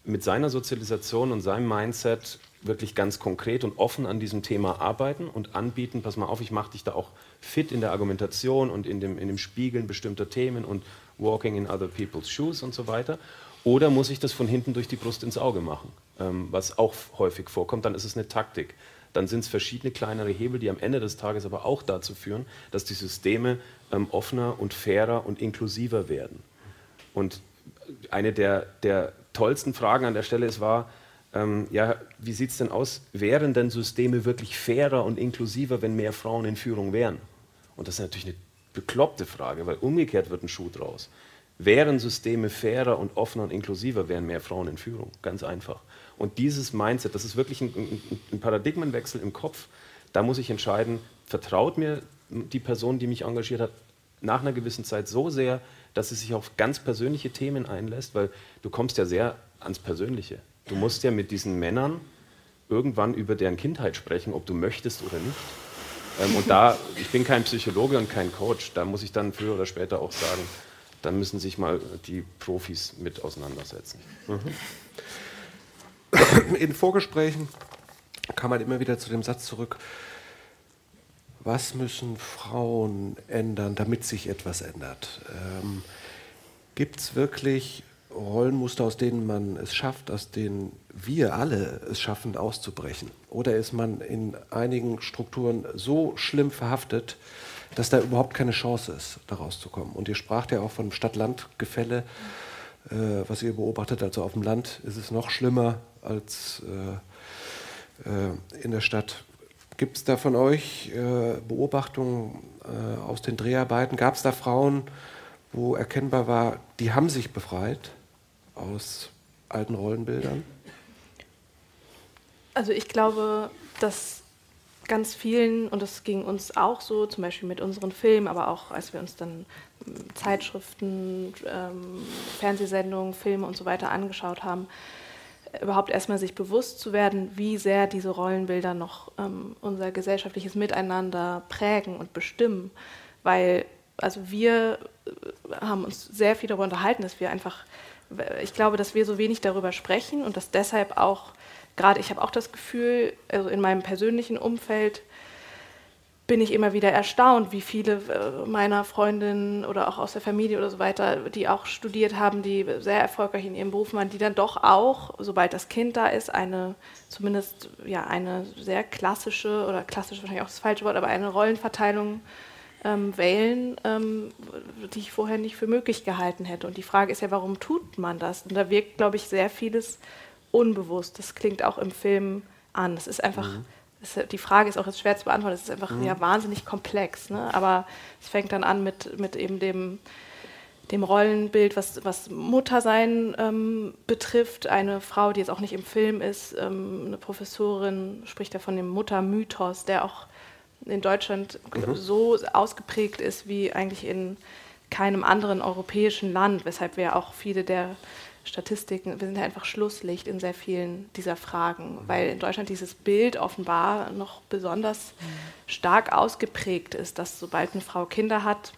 mit seiner Sozialisation und seinem Mindset wirklich ganz konkret und offen an diesem Thema arbeiten und anbieten, pass mal auf, ich mache dich da auch fit in der Argumentation und in dem, in dem Spiegeln bestimmter Themen und walking in other people's shoes und so weiter. Oder muss ich das von hinten durch die Brust ins Auge machen, ähm, was auch häufig vorkommt, dann ist es eine Taktik dann sind es verschiedene kleinere Hebel, die am Ende des Tages aber auch dazu führen, dass die Systeme ähm, offener und fairer und inklusiver werden. Und eine der, der tollsten Fragen an der Stelle ist, war, ähm, ja, wie sieht es denn aus, wären denn Systeme wirklich fairer und inklusiver, wenn mehr Frauen in Führung wären? Und das ist natürlich eine bekloppte Frage, weil umgekehrt wird ein Schuh draus. Wären Systeme fairer und offener und inklusiver, wären mehr Frauen in Führung. Ganz einfach. Und dieses Mindset, das ist wirklich ein, ein Paradigmenwechsel im Kopf. Da muss ich entscheiden, vertraut mir die Person, die mich engagiert hat, nach einer gewissen Zeit so sehr, dass sie sich auf ganz persönliche Themen einlässt, weil du kommst ja sehr ans Persönliche. Du musst ja mit diesen Männern irgendwann über deren Kindheit sprechen, ob du möchtest oder nicht. Ähm, und da, ich bin kein Psychologe und kein Coach, da muss ich dann früher oder später auch sagen, dann müssen sich mal die Profis mit auseinandersetzen. Mhm. in Vorgesprächen kam man immer wieder zu dem Satz zurück, was müssen Frauen ändern, damit sich etwas ändert? Ähm, Gibt es wirklich, Rollenmuster, aus denen man es schafft, aus denen wir alle es schaffen, auszubrechen? Oder ist man in einigen Strukturen so schlimm verhaftet, dass da überhaupt keine Chance ist, da rauszukommen? Und ihr spracht ja auch von Stadt-Land-Gefälle, äh, was ihr beobachtet. Also auf dem Land ist es noch schlimmer als äh, äh, in der Stadt. Gibt es da von euch äh, Beobachtungen äh, aus den Dreharbeiten? Gab es da Frauen, wo erkennbar war, die haben sich befreit aus alten Rollenbildern? Also ich glaube, dass ganz vielen, und das ging uns auch so, zum Beispiel mit unseren Filmen, aber auch als wir uns dann Zeitschriften, ähm, Fernsehsendungen, Filme und so weiter angeschaut haben, überhaupt erstmal sich bewusst zu werden, wie sehr diese Rollenbilder noch ähm, unser gesellschaftliches Miteinander prägen und bestimmen. Weil, also wir äh, haben uns sehr viel darüber unterhalten, dass wir einfach, ich glaube, dass wir so wenig darüber sprechen und dass deshalb auch, gerade ich habe auch das Gefühl, also in meinem persönlichen Umfeld, bin ich immer wieder erstaunt, wie viele äh, meiner Freundinnen oder auch aus der Familie oder so weiter, die auch studiert haben, die sehr erfolgreich in ihrem Beruf waren, die dann doch auch, sobald das Kind da ist, eine zumindest ja eine sehr klassische oder klassisch wahrscheinlich auch das falsche Wort, aber eine Rollenverteilung ähm, wählen, ähm, die ich vorher nicht für möglich gehalten hätte. Und die Frage ist ja, warum tut man das? Und da wirkt, glaube ich, sehr vieles unbewusst. Das klingt auch im Film an. Es ist einfach mhm die Frage ist auch jetzt schwer zu beantworten, es ist einfach mhm. ja, wahnsinnig komplex. Ne? Aber es fängt dann an mit, mit eben dem, dem Rollenbild, was, was Muttersein ähm, betrifft. Eine Frau, die jetzt auch nicht im Film ist, ähm, eine Professorin, spricht ja von dem Muttermythos, der auch in Deutschland mhm. so ausgeprägt ist wie eigentlich in keinem anderen europäischen Land, weshalb wir auch viele der Statistiken, wir sind ja einfach Schlusslicht in sehr vielen dieser Fragen, weil in Deutschland dieses Bild offenbar noch besonders stark ausgeprägt ist, dass sobald eine Frau Kinder hat,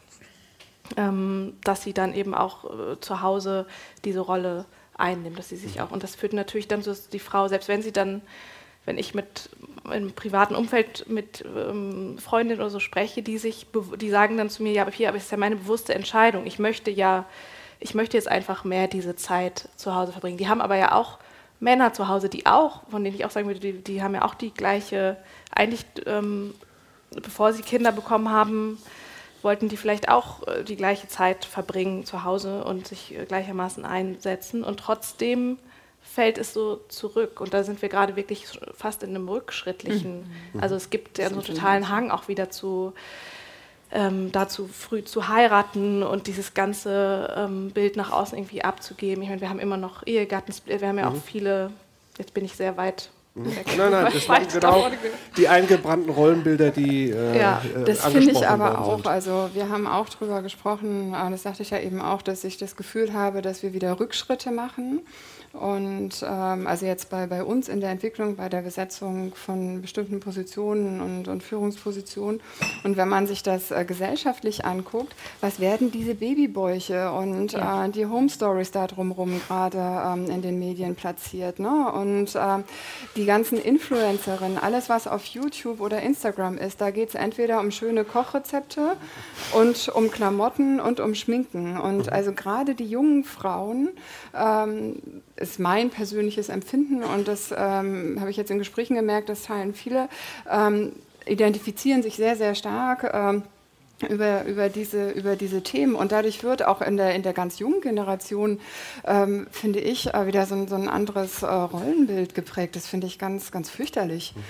ähm, dass sie dann eben auch äh, zu Hause diese Rolle einnimmt, dass sie sich auch, und das führt natürlich dann so, dass die Frau, selbst wenn sie dann, wenn ich mit im privaten Umfeld mit ähm, Freundinnen oder so spreche, die sich, die sagen dann zu mir, ja, aber hier, aber es ist ja meine bewusste Entscheidung, ich möchte ja ich möchte jetzt einfach mehr diese Zeit zu Hause verbringen. Die haben aber ja auch Männer zu Hause, die auch, von denen ich auch sagen würde, die, die haben ja auch die gleiche, eigentlich ähm, bevor sie Kinder bekommen haben, wollten die vielleicht auch äh, die gleiche Zeit verbringen zu Hause und sich äh, gleichermaßen einsetzen. Und trotzdem fällt es so zurück. Und da sind wir gerade wirklich fast in einem rückschrittlichen. Mhm. Also es gibt ja so einen totalen Hang auch wieder zu ähm, dazu früh zu heiraten und dieses ganze ähm, Bild nach außen irgendwie abzugeben. Ich meine, wir haben immer noch Ehegattensplitting, wir haben ja mhm. auch viele, jetzt bin ich sehr weit mhm. Nein, nein, das waren genau die eingebrannten Rollenbilder, die. Äh, ja, äh, das finde ich aber auch. Sind. Also, wir haben auch darüber gesprochen, das sagte ich ja eben auch, dass ich das Gefühl habe, dass wir wieder Rückschritte machen. Und ähm, also jetzt bei, bei uns in der Entwicklung, bei der Besetzung von bestimmten Positionen und, und Führungspositionen. Und wenn man sich das äh, gesellschaftlich anguckt, was werden diese Babybäuche und ja. äh, die Home Stories da drumherum gerade ähm, in den Medien platziert. Ne? Und äh, die ganzen Influencerinnen, alles was auf YouTube oder Instagram ist, da geht es entweder um schöne Kochrezepte und um Klamotten und um Schminken. Und mhm. also gerade die jungen Frauen ähm, ist mein persönliches Empfinden und das ähm, habe ich jetzt in Gesprächen gemerkt, das teilen viele, ähm, identifizieren sich sehr, sehr stark. Ähm, über, über, diese, über diese Themen. Und dadurch wird auch in der, in der ganz jungen Generation, ähm, finde ich, äh, wieder so so ein anderes äh, Rollenbild geprägt. Das finde ich ganz, ganz fürchterlich. Mhm.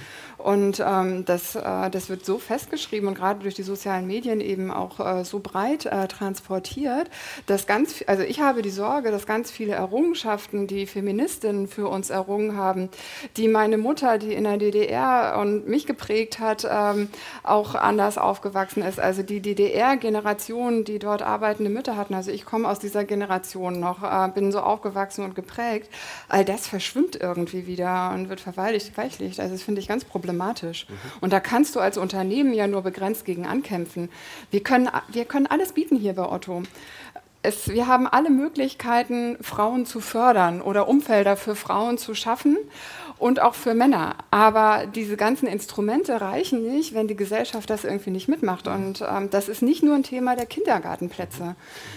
Und ähm, das, äh, das wird so festgeschrieben und gerade durch die sozialen Medien eben auch äh, so breit äh, transportiert, dass ganz, also ich habe die Sorge, dass ganz viele Errungenschaften, die Feministinnen für uns errungen haben, die meine Mutter, die in der DDR und mich geprägt hat, ähm, auch anders aufgewachsen ist. Also die DDR-Generation, die dort arbeitende Mütter hatten, also ich komme aus dieser Generation noch, äh, bin so aufgewachsen und geprägt, all das verschwimmt irgendwie wieder und wird verweichlicht. Also das finde ich ganz problematisch problematisch. Mhm. Und da kannst du als Unternehmen ja nur begrenzt gegen ankämpfen. Wir können, wir können alles bieten hier bei Otto. Es, wir haben alle Möglichkeiten, Frauen zu fördern oder Umfelder für Frauen zu schaffen. und auch für Männer. Aber diese ganzen Instrumente reichen nicht, wenn die Gesellschaft das irgendwie nicht mitmacht. Und ähm, das ist nicht nur ein Thema der Kindergartenplätze.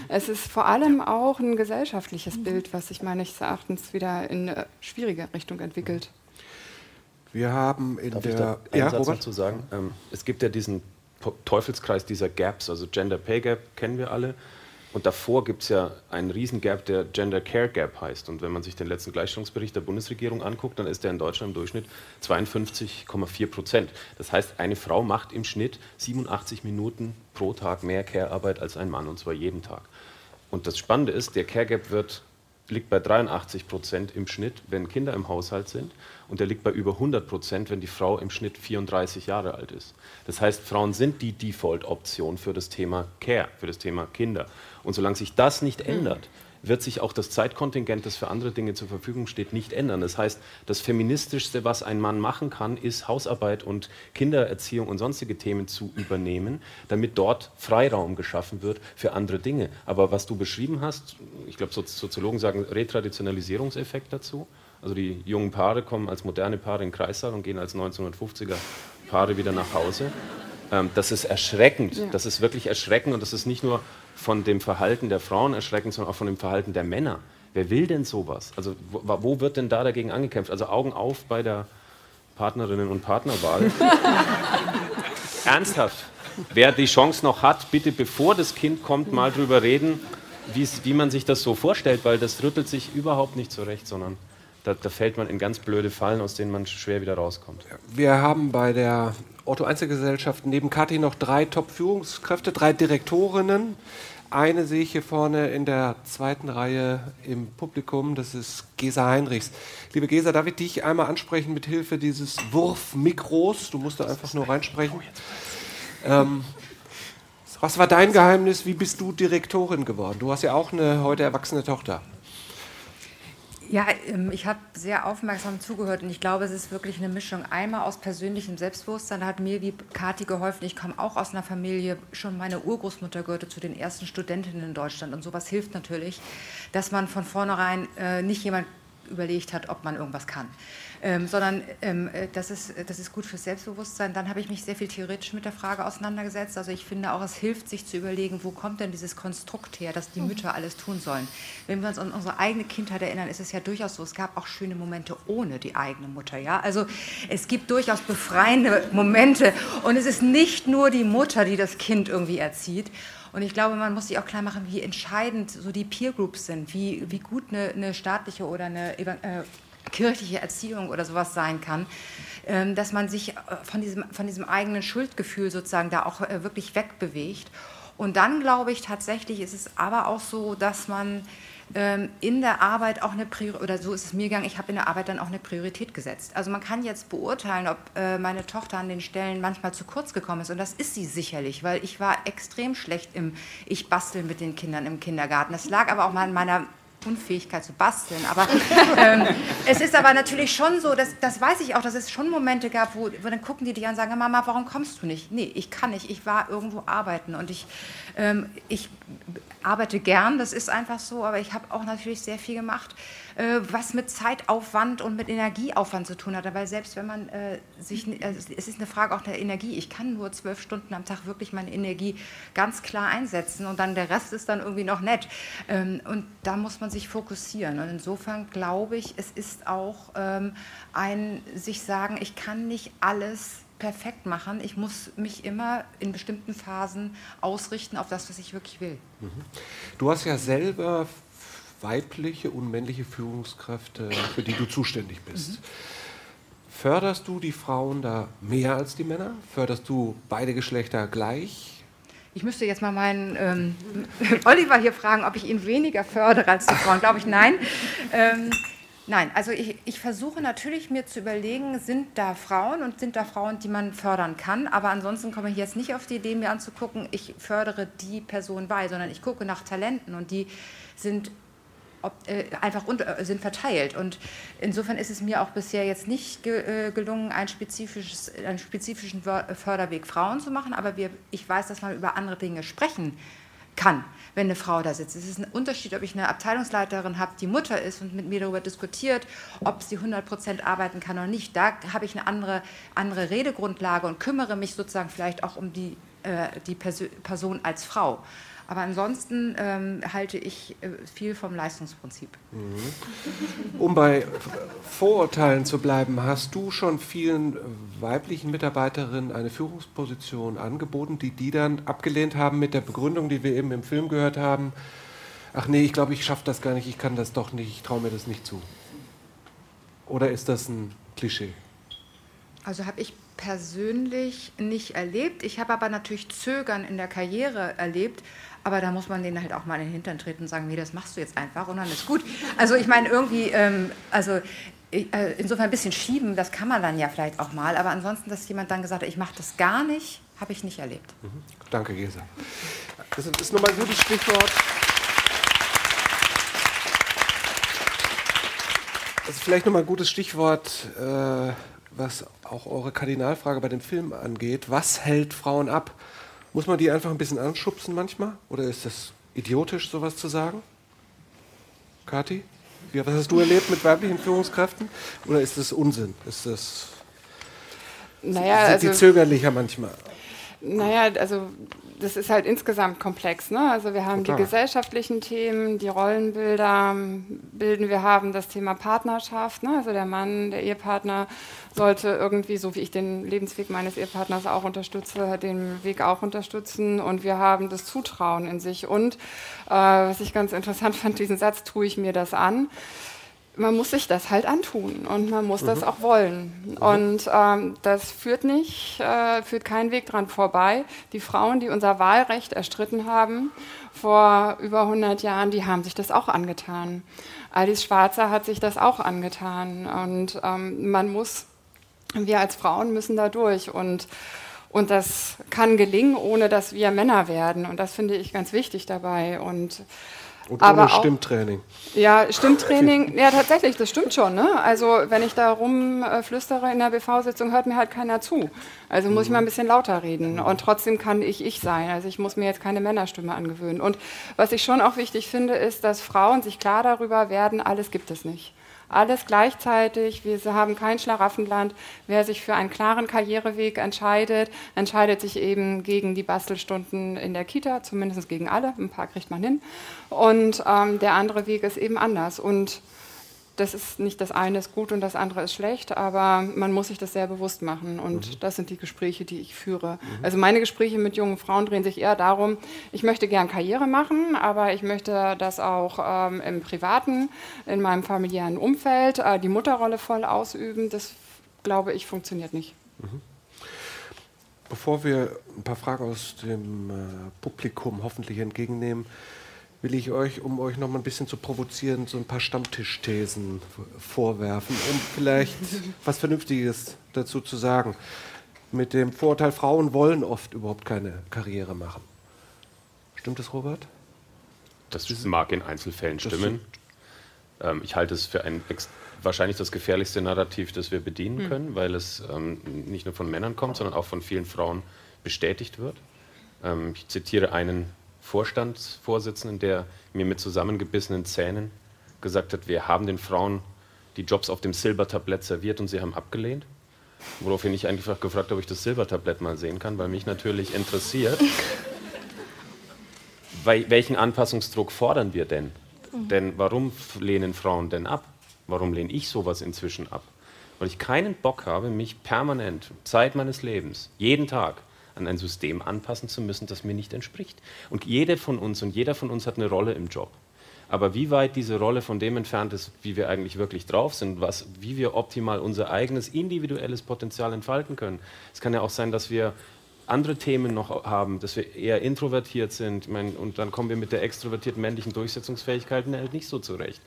Es ist vor allem auch ein gesellschaftliches Bild, was sich meines Erachtens wieder in eine schwierige Richtung entwickelt. Wir haben in Darf der. ich da einen ja, Satz Robert? dazu sagen? Ähm, es gibt ja diesen Teufelskreis dieser Gaps, also Gender Pay Gap kennen wir alle. Und davor gibt es ja einen riesen Gap, der Gender Care Gap heißt. Und wenn man sich den letzten Gleichstellungsbericht der Bundesregierung anguckt, dann ist der in Deutschland im Durchschnitt 52,4 Prozent. Das heißt, eine Frau macht im Schnitt 87 Minuten pro Tag mehr Care-Arbeit als ein Mann, und zwar jeden Tag. Und das Spannende ist, der Care Gap wird, liegt bei 83 Prozent im Schnitt, wenn Kinder im Haushalt sind. Und der liegt bei über 100 Prozent, wenn die Frau im Schnitt 34 Jahre alt ist. Das heißt, Frauen sind die Default-Option für das Thema Care, für das Thema Kinder. Und solange sich das nicht ändert, wird sich auch das Zeitkontingent, das für andere Dinge zur Verfügung steht, nicht ändern. Das heißt, das Feministischste, was ein Mann machen kann, ist Hausarbeit und Kindererziehung und sonstige Themen zu übernehmen, damit dort Freiraum geschaffen wird für andere Dinge. Aber was du beschrieben hast, ich glaube, Sozi- Soziologen sagen Retraditionalisierungseffekt dazu. Also die jungen Paare kommen als moderne Paare in den Kreissaal und gehen als 1950er Paare wieder nach Hause. Ähm, das ist erschreckend. Das ist wirklich erschreckend und das ist nicht nur von dem Verhalten der Frauen erschreckend, sondern auch von dem Verhalten der Männer. Wer will denn sowas? Also wo, wo wird denn da dagegen angekämpft? Also Augen auf bei der Partnerinnen- und Partnerwahl. Ernsthaft. Wer die Chance noch hat, bitte bevor das Kind kommt, mal drüber reden, wie man sich das so vorstellt, weil das rüttelt sich überhaupt nicht zurecht, sondern da, da fällt man in ganz blöde Fallen, aus denen man schwer wieder rauskommt. Wir haben bei der Otto Einzelgesellschaft neben Kathi noch drei Top-Führungskräfte, drei Direktorinnen. Eine sehe ich hier vorne in der zweiten Reihe im Publikum, das ist Gesa Heinrichs. Liebe Gesa, darf ich dich einmal ansprechen mit Hilfe dieses Wurfmikros? Du musst da einfach nur reinsprechen. Ähm, was war dein Geheimnis? Wie bist du Direktorin geworden? Du hast ja auch eine heute erwachsene Tochter. Ja, ähm, ich habe sehr aufmerksam zugehört und ich glaube, es ist wirklich eine Mischung. Einmal aus persönlichem Selbstbewusstsein, da hat mir wie Kathi geholfen. Ich komme auch aus einer Familie, schon meine Urgroßmutter gehörte zu den ersten Studentinnen in Deutschland und sowas hilft natürlich, dass man von vornherein äh, nicht jemand überlegt hat, ob man irgendwas kann, ähm, sondern ähm, äh, das, ist, das ist gut fürs Selbstbewusstsein. Dann habe ich mich sehr viel theoretisch mit der Frage auseinandergesetzt. Also ich finde auch, es hilft, sich zu überlegen, wo kommt denn dieses Konstrukt her, dass die Mütter alles tun sollen. Wenn wir uns an unsere eigene Kindheit erinnern, ist es ja durchaus so, es gab auch schöne Momente ohne die eigene Mutter. Ja? Also es gibt durchaus befreiende Momente und es ist nicht nur die Mutter, die das Kind irgendwie erzieht. Und ich glaube, man muss sich auch klar machen, wie entscheidend so die Peer Groups sind, wie, wie gut eine, eine staatliche oder eine äh, kirchliche Erziehung oder sowas sein kann, ähm, dass man sich äh, von diesem, von diesem eigenen Schuldgefühl sozusagen da auch äh, wirklich wegbewegt. Und dann glaube ich tatsächlich, ist es aber auch so, dass man in der Arbeit auch eine Priorität, oder so ist es mir gegangen, ich habe in der Arbeit dann auch eine Priorität gesetzt. Also man kann jetzt beurteilen, ob äh, meine Tochter an den Stellen manchmal zu kurz gekommen ist. Und das ist sie sicherlich, weil ich war extrem schlecht im, ich bastel mit den Kindern im Kindergarten. Das lag aber auch mal an meiner Unfähigkeit zu basteln. Aber ähm, es ist aber natürlich schon so, dass, das weiß ich auch, dass es schon Momente gab, wo, wo dann gucken die dich an und sagen, Mama, warum kommst du nicht? Nee, ich kann nicht, ich war irgendwo arbeiten und ich, ähm, ich arbeite gern, das ist einfach so, aber ich habe auch natürlich sehr viel gemacht, äh, was mit Zeitaufwand und mit Energieaufwand zu tun hat. Weil selbst wenn man äh, sich, also es ist eine Frage auch der Energie. Ich kann nur zwölf Stunden am Tag wirklich meine Energie ganz klar einsetzen und dann der Rest ist dann irgendwie noch nett. Ähm, und da muss man sich fokussieren. Und insofern glaube ich, es ist auch ähm, ein sich sagen, ich kann nicht alles perfekt machen. Ich muss mich immer in bestimmten Phasen ausrichten auf das, was ich wirklich will. Du hast ja selber weibliche und männliche Führungskräfte, für die du zuständig bist. Förderst du die Frauen da mehr als die Männer? Förderst du beide Geschlechter gleich? Ich müsste jetzt mal meinen ähm, Oliver hier fragen, ob ich ihn weniger fördere als die Frauen. Glaube ich, nein. Ähm, nein, also ich, ich versuche natürlich mir zu überlegen, sind da Frauen und sind da Frauen, die man fördern kann. Aber ansonsten komme ich jetzt nicht auf die Idee, mir anzugucken, ich fördere die Person bei, sondern ich gucke nach Talenten und die sind ob, äh, einfach unter, äh, sind verteilt. Und insofern ist es mir auch bisher jetzt nicht ge, äh, gelungen, ein einen spezifischen Förderweg Frauen zu machen. Aber wir, ich weiß, dass man über andere Dinge sprechen kann wenn eine Frau da sitzt. Es ist ein Unterschied, ob ich eine Abteilungsleiterin habe, die Mutter ist und mit mir darüber diskutiert, ob sie 100 Prozent arbeiten kann oder nicht. Da habe ich eine andere, andere Redegrundlage und kümmere mich sozusagen vielleicht auch um die, äh, die Perso Person als Frau. Aber ansonsten ähm, halte ich äh, viel vom Leistungsprinzip. Mhm. Um bei Vorurteilen zu bleiben, hast du schon vielen weiblichen Mitarbeiterinnen eine Führungsposition angeboten, die die dann abgelehnt haben mit der Begründung, die wir eben im Film gehört haben? Ach nee, ich glaube, ich schaffe das gar nicht, ich kann das doch nicht, ich traue mir das nicht zu. Oder ist das ein Klischee? Also habe ich persönlich nicht erlebt. Ich habe aber natürlich Zögern in der Karriere erlebt. Aber da muss man denen halt auch mal in den Hintern treten und sagen, nee, das machst du jetzt einfach und dann ist gut. Also ich meine irgendwie, ähm, also äh, insofern ein bisschen schieben, das kann man dann ja vielleicht auch mal. Aber ansonsten, dass jemand dann gesagt hat, ich mache das gar nicht, habe ich nicht erlebt. Mhm. Danke, Gesa. Das ist nochmal ein gutes Stichwort. Das ist vielleicht nochmal ein gutes Stichwort, äh, was auch eure Kardinalfrage bei dem Film angeht. Was hält Frauen ab? Muss man die einfach ein bisschen anschubsen manchmal? Oder ist das idiotisch, sowas zu sagen? Kathi? was hast du erlebt mit weiblichen Führungskräften? Oder ist das Unsinn? Ist das. Naja, sind also, die zögerlicher manchmal? Naja, also das ist halt insgesamt komplex. Ne? Also wir haben Total. die gesellschaftlichen Themen, die Rollenbilder bilden. Wir haben das Thema Partnerschaft. Ne? Also der Mann, der Ehepartner sollte irgendwie, so wie ich den Lebensweg meines Ehepartners auch unterstütze, den Weg auch unterstützen. Und wir haben das Zutrauen in sich. Und äh, was ich ganz interessant fand, diesen Satz, tue ich mir das an man muss sich das halt antun und man muss mhm. das auch wollen. Mhm. Und ähm, das führt nicht, äh, führt keinen Weg dran vorbei. Die Frauen, die unser Wahlrecht erstritten haben vor über 100 Jahren, die haben sich das auch angetan. Alice Schwarzer hat sich das auch angetan. Und ähm, man muss, wir als Frauen müssen da durch. Und und das kann gelingen, ohne dass wir Männer werden. Und das finde ich ganz wichtig dabei. Und und aber ohne Stimmtraining. Auch, ja, Stimmtraining, ja tatsächlich, das stimmt schon. Ne? Also wenn ich da rumflüstere in der BV-Sitzung, hört mir halt keiner zu. Also muss mhm. ich mal ein bisschen lauter reden. Und trotzdem kann ich ich sein. Also ich muss mir jetzt keine Männerstimme angewöhnen. Und was ich schon auch wichtig finde, ist, dass Frauen sich klar darüber werden, alles gibt es nicht alles gleichzeitig. Wir haben kein Schlaraffenland. Wer sich für einen klaren Karriereweg entscheidet, entscheidet sich eben gegen die Bastelstunden in der Kita, zumindest gegen alle. Ein paar kriegt man hin. Und ähm, der andere Weg ist eben anders. Und das ist nicht das eine ist gut und das andere ist schlecht, aber man muss sich das sehr bewusst machen und mhm. das sind die Gespräche, die ich führe. Mhm. Also meine Gespräche mit jungen Frauen drehen sich eher darum, ich möchte gern Karriere machen, aber ich möchte das auch ähm, im privaten, in meinem familiären Umfeld, äh, die Mutterrolle voll ausüben. Das glaube ich funktioniert nicht. Mhm. Bevor wir ein paar Fragen aus dem äh, Publikum hoffentlich entgegennehmen, will ich euch, um euch noch mal ein bisschen zu provozieren, so ein paar Stammtischthesen vorwerfen, um vielleicht was Vernünftiges dazu zu sagen. Mit dem Vorurteil, Frauen wollen oft überhaupt keine Karriere machen. Stimmt das, Robert? Das mag in Einzelfällen stimmen. Ähm, ich halte es für ein wahrscheinlich das gefährlichste Narrativ, das wir bedienen hm. können, weil es ähm, nicht nur von Männern kommt, sondern auch von vielen Frauen bestätigt wird. Ähm, ich zitiere einen Vorstandsvorsitzenden, der mir mit zusammengebissenen Zähnen gesagt hat, wir haben den Frauen die Jobs auf dem Silbertablett serviert und sie haben abgelehnt. Woraufhin ich einfach gefragt habe, ob ich das Silbertablett mal sehen kann, weil mich natürlich interessiert, welchen Anpassungsdruck fordern wir denn? Denn warum lehnen Frauen denn ab? Warum lehne ich sowas inzwischen ab? Weil ich keinen Bock habe, mich permanent, Zeit meines Lebens, jeden Tag an ein System anpassen zu müssen, das mir nicht entspricht. Und jede von uns und jeder von uns hat eine Rolle im Job. Aber wie weit diese Rolle von dem entfernt ist, wie wir eigentlich wirklich drauf sind, was, wie wir optimal unser eigenes individuelles Potenzial entfalten können. Es kann ja auch sein, dass wir andere Themen noch haben, dass wir eher introvertiert sind. Meine, und dann kommen wir mit der extrovertierten männlichen Durchsetzungsfähigkeit halt nicht so zurecht.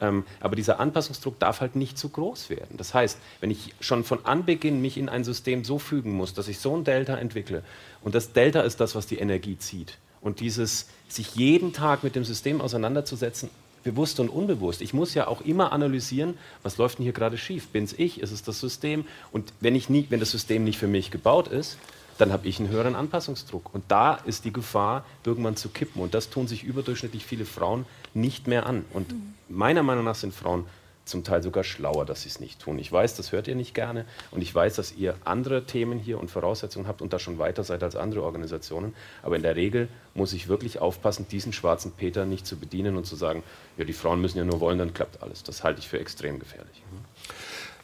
Ähm, aber dieser Anpassungsdruck darf halt nicht zu groß werden. Das heißt, wenn ich schon von Anbeginn mich in ein System so fügen muss, dass ich so ein Delta entwickle, und das Delta ist das, was die Energie zieht, und dieses sich jeden Tag mit dem System auseinanderzusetzen, bewusst und unbewusst. Ich muss ja auch immer analysieren, was läuft denn hier gerade schief? Bin es ich? Ist es das System? Und wenn, ich nie, wenn das System nicht für mich gebaut ist, dann habe ich einen höheren Anpassungsdruck. Und da ist die Gefahr, irgendwann zu kippen. Und das tun sich überdurchschnittlich viele Frauen nicht mehr an. Und meiner Meinung nach sind Frauen zum Teil sogar schlauer, dass sie es nicht tun. Ich weiß, das hört ihr nicht gerne und ich weiß, dass ihr andere Themen hier und Voraussetzungen habt und da schon weiter seid als andere Organisationen. Aber in der Regel muss ich wirklich aufpassen, diesen schwarzen Peter nicht zu bedienen und zu sagen, ja, die Frauen müssen ja nur wollen, dann klappt alles. Das halte ich für extrem gefährlich.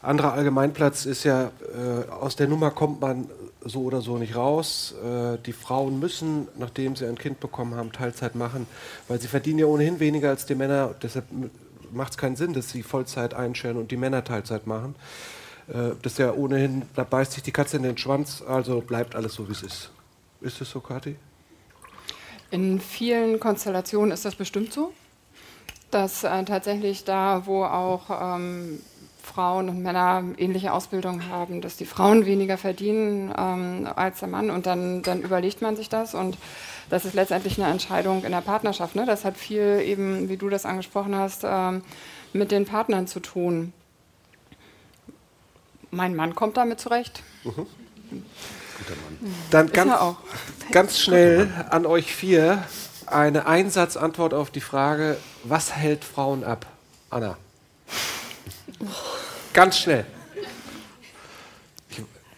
Anderer Allgemeinplatz ist ja, äh, aus der Nummer kommt man so oder so nicht raus. Äh, die Frauen müssen, nachdem sie ein Kind bekommen haben, Teilzeit machen, weil sie verdienen ja ohnehin weniger als die Männer. Deshalb macht es keinen Sinn, dass sie Vollzeit einstellen und die Männer Teilzeit machen. Äh, das ist ja ohnehin, da beißt sich die Katze in den Schwanz, also bleibt alles so, wie es ist. Ist es so, Kathi? In vielen Konstellationen ist das bestimmt so, dass äh, tatsächlich da, wo auch ähm, Frauen und Männer ähnliche Ausbildung haben, dass die Frauen weniger verdienen ähm, als der Mann und dann, dann überlegt man sich das und das ist letztendlich eine Entscheidung in der Partnerschaft. Ne? Das hat viel eben, wie du das angesprochen hast, ähm, mit den Partnern zu tun. Mein Mann kommt damit zurecht. Mhm. Guter Mann. Dann ganz, ganz schnell an euch vier eine Einsatzantwort auf die Frage, was hält Frauen ab? Anna. Ganz schnell.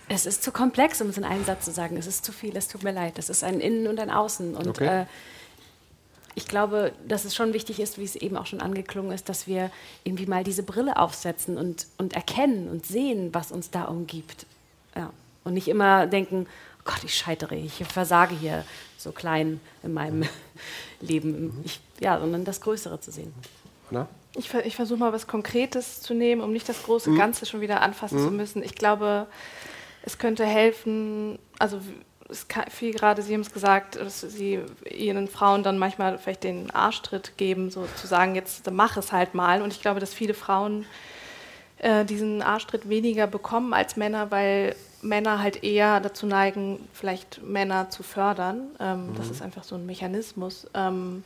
Es ist zu komplex, um es in einem Satz zu sagen. Es ist zu viel, es tut mir leid. Es ist ein Innen und ein Außen. Und okay. äh, ich glaube, dass es schon wichtig ist, wie es eben auch schon angeklungen ist, dass wir irgendwie mal diese Brille aufsetzen und, und erkennen und sehen, was uns da umgibt. Ja. Und nicht immer denken, oh Gott, ich scheitere, ich versage hier so klein in meinem Leben. Ich, ja, sondern das Größere zu sehen. Na? Ich, ich versuche mal was Konkretes zu nehmen, um nicht das große mhm. Ganze schon wieder anfassen mhm. zu müssen. Ich glaube, es könnte helfen, also es kann, viel gerade, Sie haben es gesagt, dass Sie Ihren Frauen dann manchmal vielleicht den Arschtritt geben, so zu sagen, jetzt mach es halt mal. Und ich glaube, dass viele Frauen äh, diesen Arschtritt weniger bekommen als Männer, weil Männer halt eher dazu neigen, vielleicht Männer zu fördern. Ähm, mhm. Das ist einfach so ein Mechanismus. Ähm,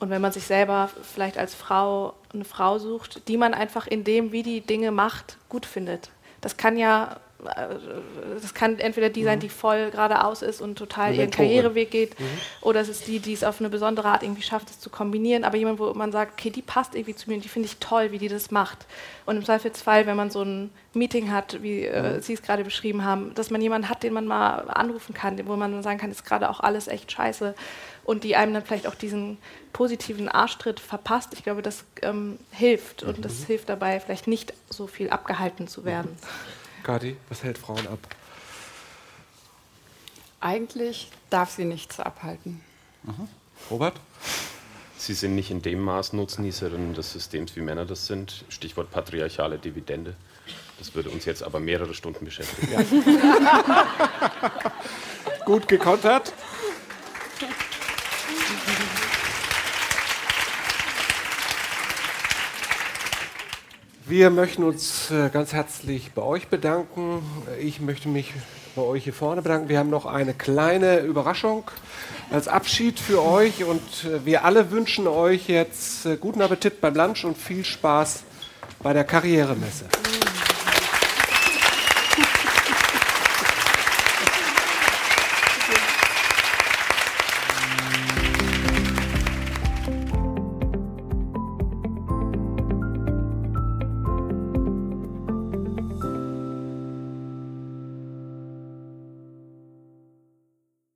und wenn man sich selber vielleicht als Frau eine Frau sucht, die man einfach in dem, wie die Dinge macht, gut findet. Das kann ja, äh, das kann entweder die sein, mhm. die voll geradeaus ist und total ihren Karriereweg geht, mhm. oder es ist die, die es auf eine besondere Art irgendwie schafft, es zu kombinieren. Aber jemand, wo man sagt, okay, die passt irgendwie zu mir und die finde ich toll, wie die das macht. Und im Zweifelsfall, wenn man so ein Meeting hat, wie äh, mhm. Sie es gerade beschrieben haben, dass man jemanden hat, den man mal anrufen kann, wo man sagen kann, ist gerade auch alles echt scheiße und die einem dann vielleicht auch diesen positiven Arschtritt verpasst. Ich glaube, das ähm, hilft und mhm. das hilft dabei, vielleicht nicht so viel abgehalten zu werden. Mhm. Gadi, was hält Frauen ab? Eigentlich darf sie nichts abhalten. Mhm. Robert? Sie sind nicht in dem Maß Nutznießerinnen des Systems, wie Männer das sind. Stichwort patriarchale Dividende. Das würde uns jetzt aber mehrere Stunden beschäftigen. Ja. Gut gekontert. Wir möchten uns äh, ganz herzlich bei euch bedanken. Ich möchte mich bei euch hier vorne bedanken. Wir haben noch eine kleine Überraschung als Abschied für euch und äh, wir alle wünschen euch jetzt äh, guten Appetit beim Lunch und viel Spaß bei der Karrieremesse.